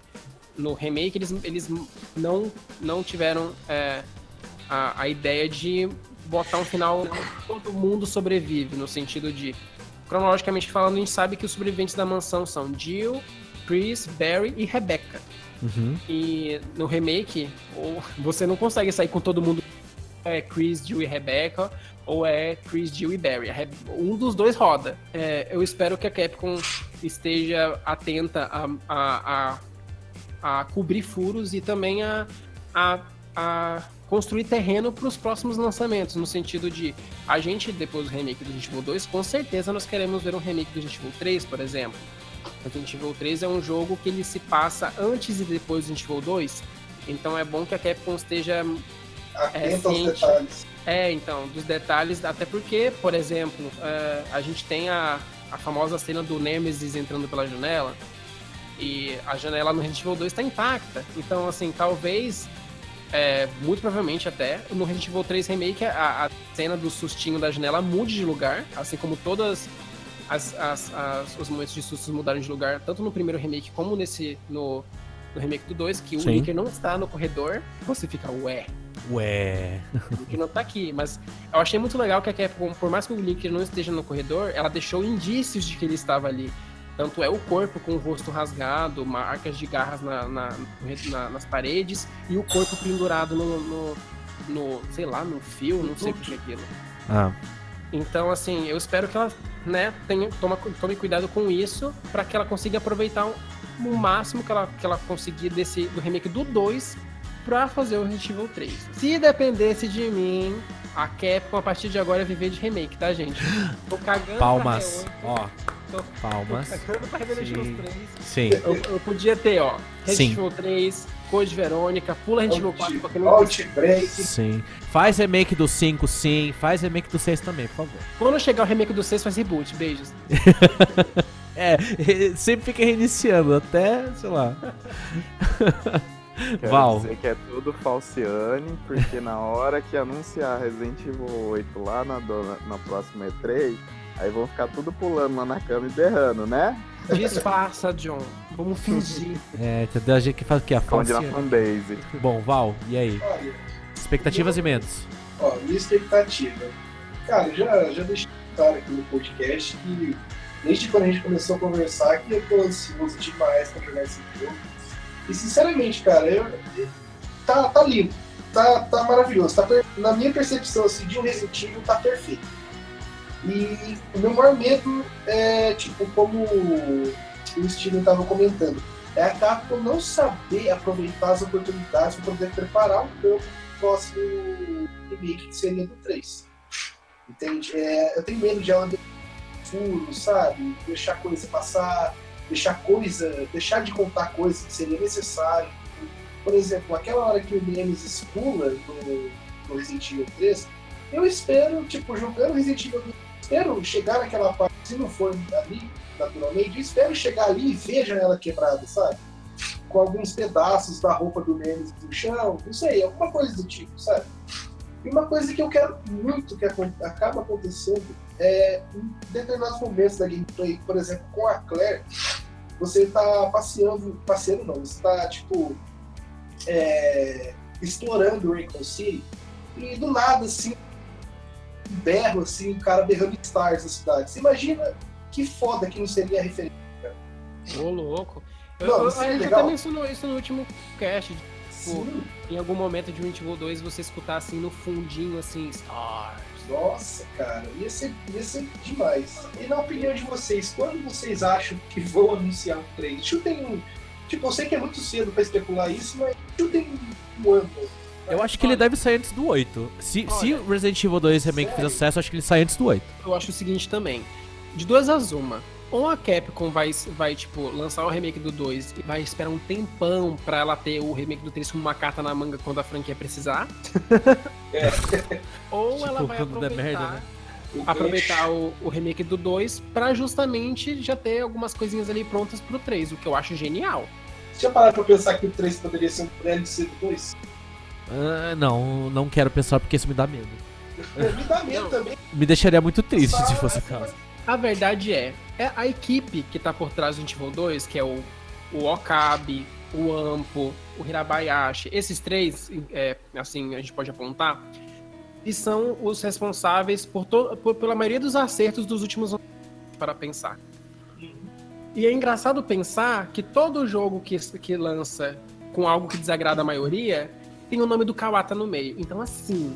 no remake eles, eles não, não tiveram é, a, a ideia de botar um final todo mundo sobrevive, no sentido de cronologicamente falando, a gente sabe que os sobreviventes da mansão são Jill, Chris, Barry e Rebecca. Uhum. E no remake, ou você não consegue sair com todo mundo. É Chris, Jill e Rebecca, ou é Chris, Jill e Barry. Um dos dois roda. É, eu espero que a Capcom esteja atenta a, a, a, a cobrir furos e também a, a, a construir terreno para os próximos lançamentos, no sentido de a gente, depois do remake do Resident Evil 2, com certeza nós queremos ver um remake do Resident Evil 3, por exemplo. Resident Evil 3 é um jogo que ele se passa antes e depois do Resident Evil 2, então é bom que a Capcom esteja aos ciente. detalhes. é, então, dos detalhes, até porque, por exemplo, é, a gente tem a, a famosa cena do Nemesis entrando pela janela, e a janela no Resident Evil 2 está intacta. Então, assim, talvez, é, muito provavelmente até, no Resident Evil 3 Remake, a, a cena do sustinho da janela mude de lugar, assim como todas as, as- as- os momentos de sustos mudaram de lugar, tanto no primeiro remake como nesse no, no remake do 2, que o Sim. Licker não está no corredor, você fica, ué, Ué. o Licker não tá aqui. Mas eu achei muito legal que a Capcom, por mais que o Licker não esteja no corredor, ela deixou indícios de que ele estava ali. Tanto é o corpo com o rosto rasgado, marcas de garras na- na- na- nas paredes e o corpo pendurado no, no, no, sei lá, no fio, não sei o que é aquilo. Ah, Então, assim, eu espero que ela, né, tenha, toma, tome cuidado com isso para que ela consiga aproveitar o, o máximo que ela, que ela conseguir desse, do remake do 2 pra fazer o Resident Evil 3. Se dependesse de mim, a Capcom a partir de agora é viver de remake, tá, gente? Tô cagando palmas. Ó, Tô- Tô palmas. cagando pra Resident Sim. Evil 3. Sim. Eu, eu podia ter, ó, Resident. Evil 3, Code Verônica, pula Resident Evil 4, porque não Outbreak. Sim. Faz remake do 5, sim. Faz remake do 6 também, por favor. Quando chegar o remake do 6, faz reboot. Beijos. É, sempre fica reiniciando, até, sei lá. Quero Val. dizer que é tudo falciane, porque na hora que anunciar Resident Evil 8 lá na, na próxima E3, aí vão ficar tudo pulando lá na cama e berrando, né? Disfarça, John. Vamos fingir. É, entendeu? A gente que faz o quê? A Onde na fanbase. Bom, Val, e aí? Olha, Expectativas e medos. ó, minha expectativa. Cara, já, já deixei claro aqui no podcast que desde quando a gente começou a conversar que eu tô ansioso demais pra jogar esse jogo. E sinceramente, cara, eu, eu- tá, tá lindo. Tá, tá maravilhoso. Tá per- na minha percepção assim, de um Resident Evil, tá perfeito. E o meu maior medo é, tipo, como o Steven tava comentando, é a Capcom não saber aproveitar as oportunidades para poder preparar um campo próximo remake que seria do 3. Entende? É, eu tenho medo de ela furo, sabe? Deixar coisa passar, deixar coisa, deixar de contar coisa que seria necessário. Por exemplo, aquela hora que o Nemesis pula no, no Resident Evil 3, eu espero, tipo, jogando Resident Evil 2, espero chegar naquela parte, se não for ali, naturalmente, eu espero chegar ali e ver a janela quebrada, sabe? Com alguns pedaços da roupa do Nemesis no chão, não sei, alguma coisa do tipo, sabe? E uma coisa que eu quero muito que acaba acontecendo é em determinados momentos da gameplay, por exemplo, com a Claire, você tá passeando, passeando não, você tá, tipo, é, explorando o Raycon City e do nada, assim, berro, assim, o cara berrando stars na cidade. Você imagina que foda que não seria a referência. Ô, louco. Eu, Não, eu, isso é a gente legal. até mencionou isso no último cast. Tipo, Sim. em algum momento de Resident Evil 2 você escutar assim no fundinho, assim, Stars. Nossa, cara, ia ser, ia ser demais. E na opinião de vocês, quando vocês acham que vão anunciar um 3? Chutem um. Tipo, eu sei que é muito cedo pra especular isso, mas chutem um ano. Eu acho que ele deve sair antes do 8. Se, se Olha. o Resident Evil 2 Remake fizer Sério? sucesso, eu acho que ele sai antes do 8. Eu acho o seguinte também. De duas as uma. Ou a Capcom vai, vai, tipo, lançar o remake do 2 e vai esperar um tempão pra ela ter o remake do 3 como uma carta na manga quando a franquia precisar. Ou Tipo, ela vai aproveitar, merda, né? O aproveitar o, o remake do 2 pra justamente já ter algumas coisinhas ali prontas pro 3, o que eu acho genial. Você já pararam pra pensar que o 3 poderia ser um DLC do 2? Ah, não, não quero pensar porque isso me dá medo. Me dá medo também. Me deixaria muito triste se fosse o caso. A verdade é, é a equipe que tá por trás do Evil 2, que é o, o Okabe, o Ampo, o Hirabayashi, esses três, é, assim, a gente pode apontar, e são os responsáveis por, por- pela maioria dos acertos dos últimos anos, para pensar. E é engraçado pensar que todo jogo que, que lança com algo que desagrada a maioria tem o nome do Kawata no meio. Então, assim,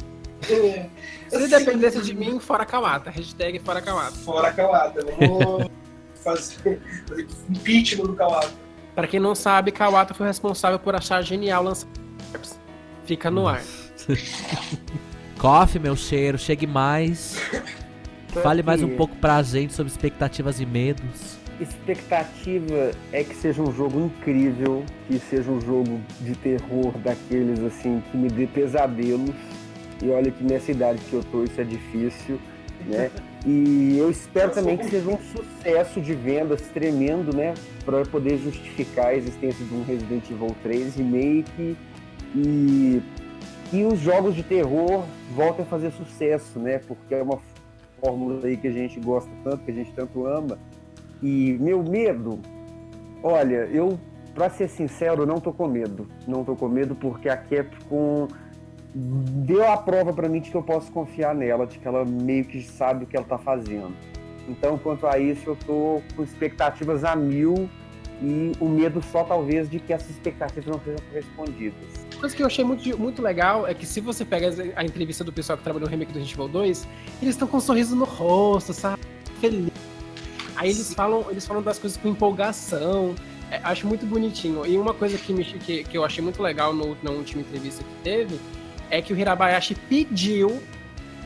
É, se assim, dependesse de mim, fora Kawata. Hashtag fora Kawata. Fora Kawata. Vamos fazer, fazer impeachment do Kawata. Pra quem não sabe, Kawata foi responsável por achar genial lançar. Fica no ar. Coffee, meu cheiro, chegue mais. Fale mais um pouco pra gente sobre expectativas e medos. Expectativa é que seja um jogo incrível, que seja um jogo de terror daqueles assim que me dê pesadelos. E olha que nessa idade que eu tô isso é difícil, né? E eu espero também que seja um sucesso de vendas tremendo, né, para poder justificar a existência de um Resident Evil 3 remake e e os jogos de terror voltem a fazer sucesso, né? Porque é uma fórmula aí que a gente gosta tanto, que a gente tanto ama. E meu medo, olha, eu, pra ser sincero, não tô com medo. Não tô com medo porque a Capcom deu a prova pra mim de que eu posso confiar nela, de que ela meio que sabe o que ela tá fazendo. Então, quanto a isso, eu tô com expectativas a mil e o medo só talvez de que essas expectativas não sejam correspondidas. Uma coisa que eu achei muito, muito legal é que se você pega a entrevista do pessoal que trabalhou no remake do Resident Evil 2, eles estão com um sorriso no rosto, sabe? Feliz. Aí eles falam, eles falam das coisas com empolgação. É, acho muito bonitinho. E uma coisa que, me, que, que eu achei muito legal no, na última entrevista que teve é que o Hirabayashi pediu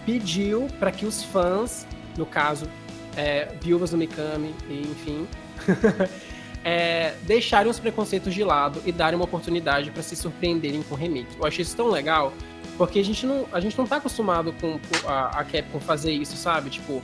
pediu para que os fãs, no caso, é, viúvas do Mikami, e enfim, é, deixarem os preconceitos de lado e darem uma oportunidade para se surpreenderem com o remake. Eu achei isso tão legal, porque a gente não, a gente não tá acostumado com a, a Capcom fazer isso, sabe? Tipo,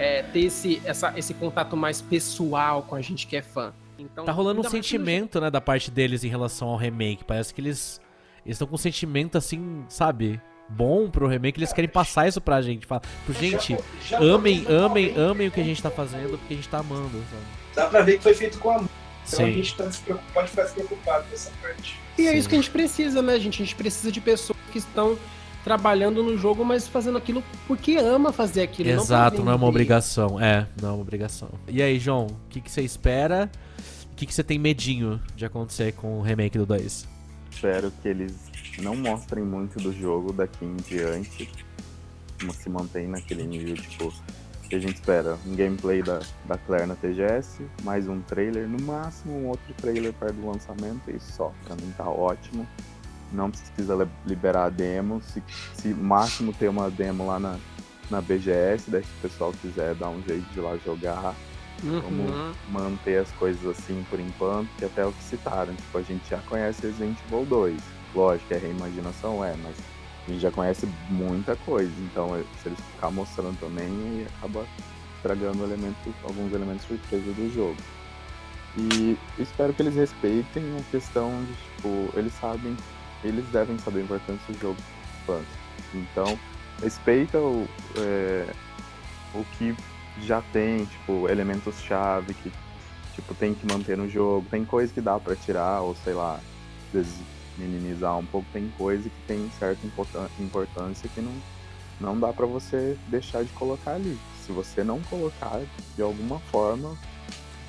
é, ter esse, essa, esse contato mais pessoal com a gente que é fã. Então, Tá rolando um sentimento, né, da parte deles em relação ao remake. Parece que eles estão com um sentimento assim, sabe? Bom pro remake, eles querem passar isso pra gente. Fala, pro gente, Já- já amem, amem, amem o que a gente tá fazendo, porque a gente tá amando, sabe? Dá pra ver que foi feito com amor. Então a Sim. gente tá se pode ficar despreocupado com essa parte. E é Sim. isso que a gente precisa, né, gente? A gente precisa de pessoas que estão trabalhando no jogo, mas fazendo aquilo porque ama fazer aquilo. não Exato, não é uma obrigação. É, não é uma obrigação. E aí, João, o que, que você espera? O que, que você tem medinho de acontecer com o remake do 2? Espero que eles não mostrem muito do jogo daqui em diante. Como se mantém naquele nível, tipo, que a gente espera. Um gameplay da, da Claire na TGS, mais um trailer, no máximo um outro trailer perto do lançamento e só. Pra mim tá ótimo. Não precisa li- liberar a demo. Se, se máximo ter uma demo lá na, na BGS, daí se o pessoal quiser dar um jeito de lá jogar Uhum. manter as coisas assim por enquanto, que até o que citaram. Tipo, a gente já conhece Resident Evil 2. Lógico, é reimaginação, é, mas a gente já conhece muita coisa. Então, é, se eles ficar mostrando também, acaba estragando elementos, alguns elementos surpresa do jogo. E espero que eles respeitem a questão de, tipo, eles sabem, eles devem saber a importância do jogo fãs. Então, respeita o, é, o que já tem, tipo, elementos-chave que, tipo, tem que manter no jogo. Tem coisa que dá pra tirar, ou sei lá, minimizar um pouco, tem coisa que tem certa importância que não, não dá para você deixar de colocar ali. Se você não colocar de alguma forma,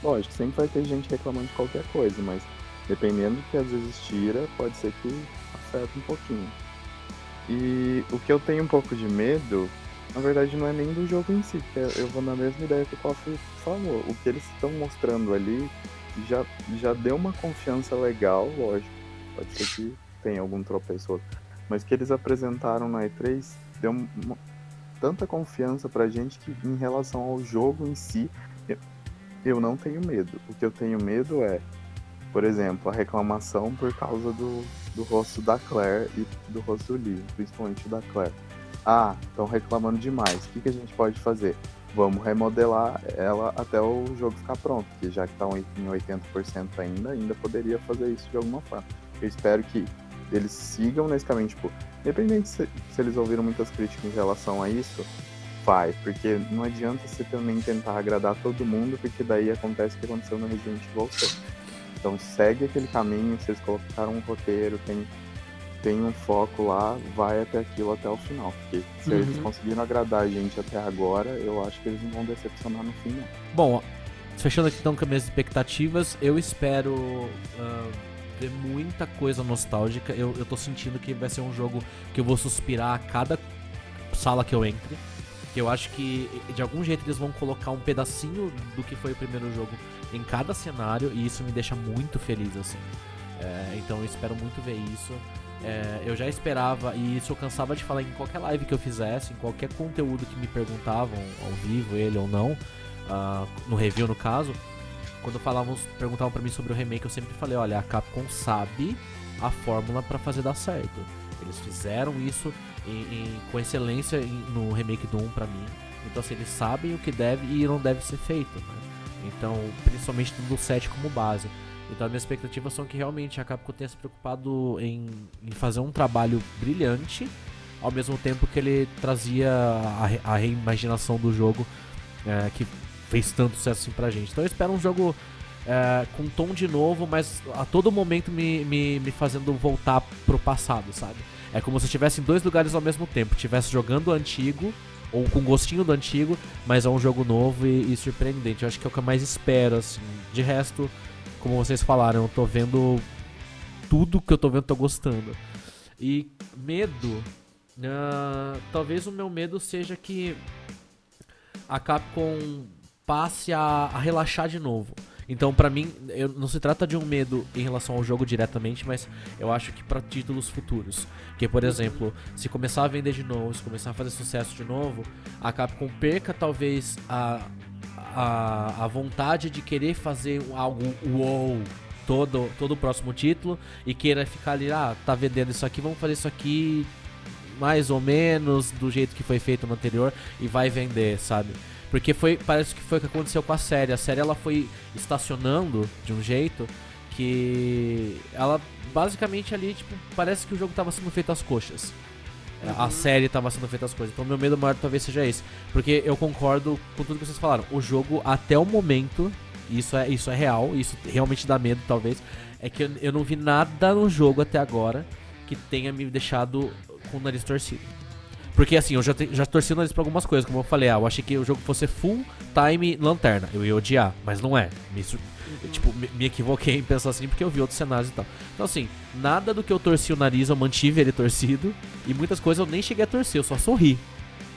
lógico, sempre vai ter gente reclamando de qualquer coisa, mas dependendo do que às vezes tira, pode ser que afeta um pouquinho. E o que eu tenho um pouco de medo, na verdade, não é nem do jogo em si, porque eu vou na mesma ideia que o Kofi falou. O que eles estão mostrando ali já, já deu uma confiança legal, lógico. Pode ser que tenha algum tropeço outro. Mas que eles apresentaram na E3 deu uma, tanta confiança pra gente que em relação ao jogo em si, eu, eu não tenho medo. O que eu tenho medo é, por exemplo, a reclamação por causa do, do rosto da Claire e do rosto do Lee, principalmente da Claire. Ah, estão reclamando demais. O que, que a gente pode fazer? Vamos remodelar ela até o jogo ficar pronto, que já que está em 80% ainda, ainda poderia fazer isso de alguma forma. Eu espero que eles sigam nesse caminho, tipo, independente se, se eles ouviram muitas críticas em relação a isso, vai, porque não adianta você também tentar agradar todo mundo, porque daí acontece o que aconteceu no Resident Evil 6. Então segue aquele caminho, vocês colocaram um roteiro, tem, tem um foco lá, vai até aquilo até o final. Porque se uhum. eles conseguiram agradar a gente até agora, eu acho que eles não vão decepcionar no fim, não. Bom, fechando aqui então com as minhas expectativas, eu espero. Uh ver muita coisa nostálgica. Eu, eu tô sentindo que vai ser um jogo que eu vou suspirar a cada sala que eu entre. Eu acho que de algum jeito eles vão colocar um pedacinho do que foi o primeiro jogo em cada cenário e isso me deixa muito feliz assim. É, então eu espero muito ver isso. É, eu já esperava, e isso eu cansava de falar em qualquer live que eu fizesse, em qualquer conteúdo que me perguntavam, ao vivo, ele ou não, uh, no review no caso, quando falavam, perguntavam para mim sobre o remake, eu sempre falei, olha, a Capcom sabe a fórmula para fazer dar certo. Eles fizeram isso em, em, com excelência no remake do 1 para mim. Então assim, eles sabem o que deve e não deve ser feito. Né? Então, principalmente do 7 como base. Então, as minhas expectativas são que realmente a Capcom tenha se preocupado em, em fazer um trabalho brilhante, ao mesmo tempo que ele trazia a, a reimaginação do jogo, é, que fez tanto sucesso assim pra gente. Então eu espero um jogo é, com tom de novo, mas a todo momento me, me, me fazendo voltar pro passado, sabe? É como se estivesse em dois lugares ao mesmo tempo. Estivesse jogando o antigo, ou com gostinho do antigo, mas é um jogo novo e, e, surpreendente. Eu acho que é o que eu mais espero, assim. De resto, como vocês falaram, eu tô vendo tudo que eu tô vendo, tô gostando. E medo. Uh, talvez o meu medo seja que a Capcom passe a, a relaxar de novo. Então, para mim, eu, não se trata de um medo em relação ao jogo diretamente, mas eu acho que para títulos futuros. Que, por exemplo, se começar a vender de novo, se começar a fazer sucesso de novo, a Capcom perca talvez a, a, a vontade de querer fazer algo wow todo, todo o próximo título e queira ficar ali, ah, tá vendendo isso aqui, vamos fazer isso aqui mais ou menos do jeito que foi feito no anterior e vai vender, sabe? Porque foi, parece que foi o que aconteceu com a série. A série ela foi estacionando de um jeito que ela basicamente ali, tipo, parece que o jogo estava sendo feito às coxas. Uhum. A série estava sendo feita às coisas. Então meu medo maior talvez seja esse. Porque eu concordo com tudo que vocês falaram. O jogo, até o momento, isso é, isso é real, isso realmente dá medo, talvez. É que eu, eu não vi nada no jogo até agora que tenha me deixado com o nariz torcido. Porque assim, eu já, te, já torci o nariz pra algumas coisas, como eu falei, ah, eu achei que o jogo fosse full time lanterna. Eu ia odiar, mas não é. Me, tipo, me, me, equivoquei em pensar assim porque eu vi outros cenários e tal. Então assim, nada do que eu torci o nariz eu mantive ele torcido. E muitas coisas eu nem cheguei a torcer, eu só sorri.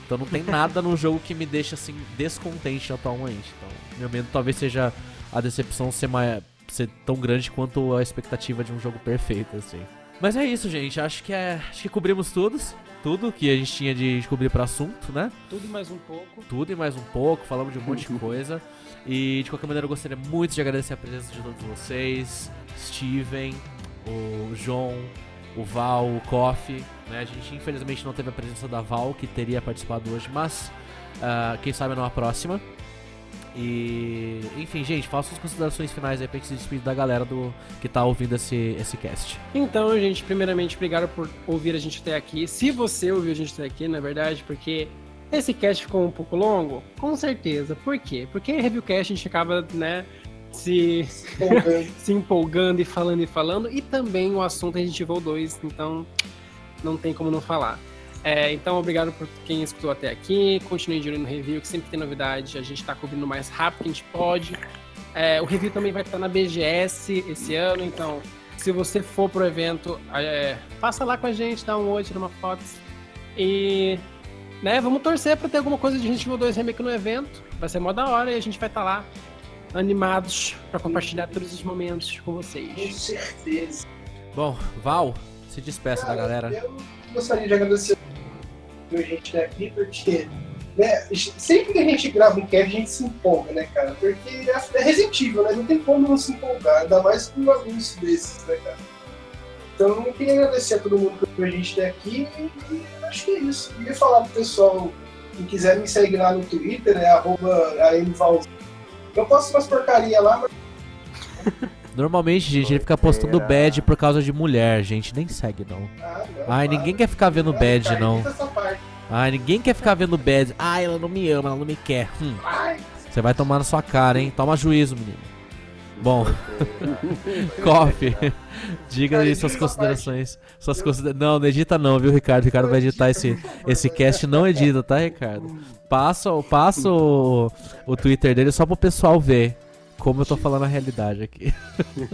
Então não tem nada no jogo que me deixa assim descontente atualmente. Então, meu medo talvez seja a decepção ser, mais, ser tão grande quanto a expectativa de um jogo perfeito, assim. Mas é isso, gente. Acho que é. Acho que cobrimos todos tudo que a gente tinha de descobrir para assunto, né? Tudo e mais um pouco. Tudo e mais um pouco, falamos de um monte de coisa. E de qualquer maneira eu gostaria muito de agradecer a presença de todos vocês, Steven, o João, o Val, o Koff. Né? A gente infelizmente não teve a presença da Val, que teria participado hoje, mas uh, quem sabe numa próxima. E, enfim, gente, faça as considerações finais aí pra gente se despedir da galera do, que tá ouvindo esse, esse cast. Então, gente, primeiramente, obrigado por ouvir a gente até aqui. Se você ouviu a gente até aqui, na verdade, porque esse cast ficou um pouco longo, com certeza. Por quê? Porque reviewcast a gente acaba, né, se, Empolgante. se empolgando e falando e falando. E também o assunto Resident Evil 2, então não tem como não falar. É, então, obrigado por quem escutou até aqui. Continue de olho no review, que sempre tem novidade. A gente tá cobrindo o mais rápido que a gente pode. É, o review também vai estar na BGS esse ano, então se você for pro evento, é, passa lá com a gente, dá um oi, tira uma foto. E né, vamos torcer pra ter alguma coisa de Resident Evil 2 Remake no evento. Vai ser mó da hora e a gente vai estar lá animados pra compartilhar todos os momentos com Com vocês. certeza. Bom, Val, se despeça da galera. Eu gostaria de agradecer a gente aqui, porque né, sempre que a gente grava um cast, a gente se empolga, né, cara? Porque é Resident Evil, né? Não tem como não se empolgar, ainda mais com um anúncio desses, né, cara? Então eu queria agradecer a todo mundo que a gente até aqui e acho que é isso. Eu queria falar pro pessoal que quiser me seguir lá no Twitter, é arroba. Eu posto umas porcaria lá, mas Normalmente, gente, ele fica postando bad por causa de mulher, gente. Nem segue, não. Ai, ninguém quer ficar vendo bad, não. Ai, ninguém quer ficar vendo bad. Ai, ela não me ama, ela não me quer. Hum, você vai tomar na sua cara, hein? Toma juízo, menino. Bom, Coffee, diga aí suas considerações. Suas considera... Não, não edita não, viu, Ricardo? Ricardo vai editar esse, esse cast, não edita, tá, Ricardo? Passa, passa o, o Twitter dele só pro pessoal ver como eu tô falando a realidade aqui.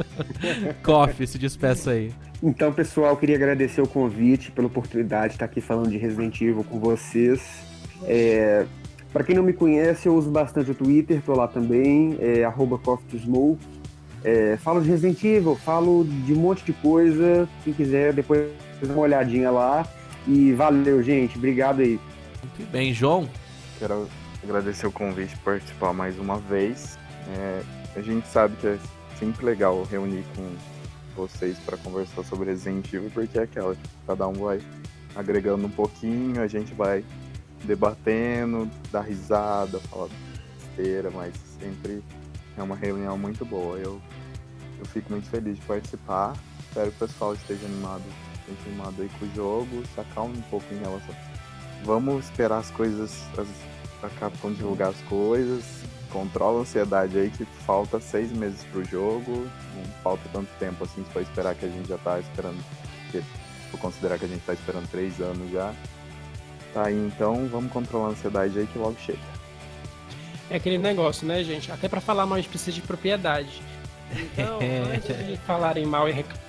Coffee, se despeça aí. Então, pessoal, queria agradecer o convite, pela oportunidade de estar aqui falando de Resident Evil com vocês. É, para quem não me conhece, eu uso bastante o Twitter, tô lá também, é arroba Coffee to Smoke. É, falo de Resident Evil, falo de um monte de coisa. Quem quiser, depois dá uma olhadinha lá. E valeu, gente. Obrigado aí. Muito bem, João. Quero agradecer o convite por participar mais uma vez. É, a gente sabe que é sempre legal reunir com vocês para conversar sobre Resident Evil, porque é aquela, tipo, cada um vai agregando um pouquinho, a gente vai debatendo, dar risada, falar besteira, mas sempre é uma reunião muito boa. Eu, eu fico muito feliz de participar. Espero que o pessoal esteja animado, esteja animado aí com o jogo, se acalme um pouco em relação. Vamos esperar as coisas, as, a Capcom divulgar as coisas. Controla a ansiedade aí que falta seis meses pro jogo. Não falta tanto tempo assim, se for esperar que a gente já tá esperando. Se for considerar que a gente tá esperando três anos já. Tá aí então, vamos controlar a ansiedade aí que logo chega. É aquele negócio, né, gente? Até pra falar mal, a gente precisa de propriedade. Então, antes de falarem mal e reclamar,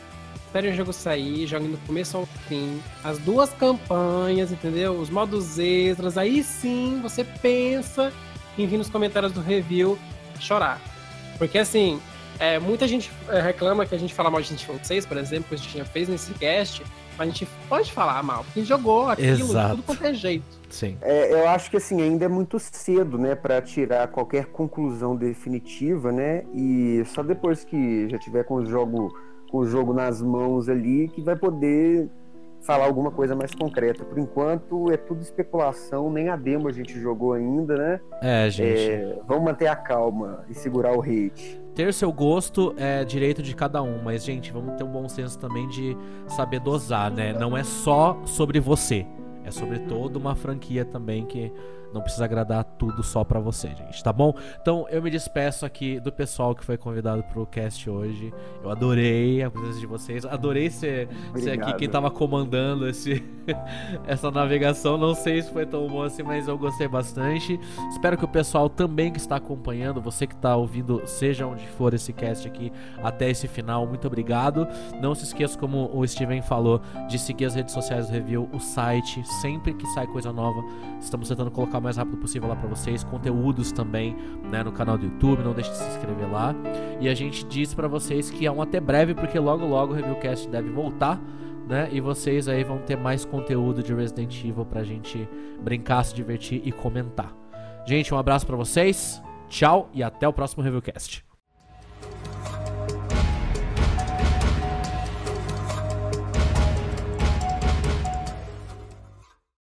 esperem o jogo sair, joguem do começo ao fim, as duas campanhas, entendeu? Os modos extras, aí sim você pensa em vir nos comentários do review chorar. Porque assim, é, muita gente é, reclama que a gente fala mal de Resident Evil 6, por exemplo, que a gente já fez nesse cast, mas a gente pode falar mal, porque jogou aquilo de Exato. tudo quanto é jeito. Sim. É, eu acho que assim ainda é muito cedo, né, para tirar qualquer conclusão definitiva, né? E só depois que já tiver com o jogo com o jogo nas mãos ali que vai poder falar alguma coisa mais concreta. Por enquanto é tudo especulação, nem a demo a gente jogou ainda, né? É, gente. É, vamos manter a calma e segurar o hate. Ter seu gosto é direito de cada um, mas, gente, vamos ter um bom senso também de saber dosar, né? Não é só sobre você. É sobre toda uma franquia também que não precisa agradar tudo só pra você, gente, tá bom? Então eu me despeço aqui do pessoal que foi convidado pro cast hoje. Eu adorei a presença de vocês, adorei ser, ser aqui quem tava comandando esse, essa navegação. Não sei se foi tão bom assim, mas eu gostei bastante. Espero que o pessoal também que está acompanhando, você que está ouvindo, seja onde for esse cast aqui até esse final, muito obrigado. Não se esqueça, como o Steven falou, de seguir as redes sociais do Review, o site, sempre que sai coisa nova, estamos tentando colocar o mais rápido possível lá para vocês, conteúdos também, né, no canal do YouTube, não deixe de se inscrever lá. E a gente diz para vocês que é um até breve, porque logo logo o Reviewcast deve voltar. Né? E vocês aí vão ter mais conteúdo de Resident Evil pra gente brincar, se divertir e comentar. Gente, um abraço pra vocês. Tchau e até o próximo Reviewcast.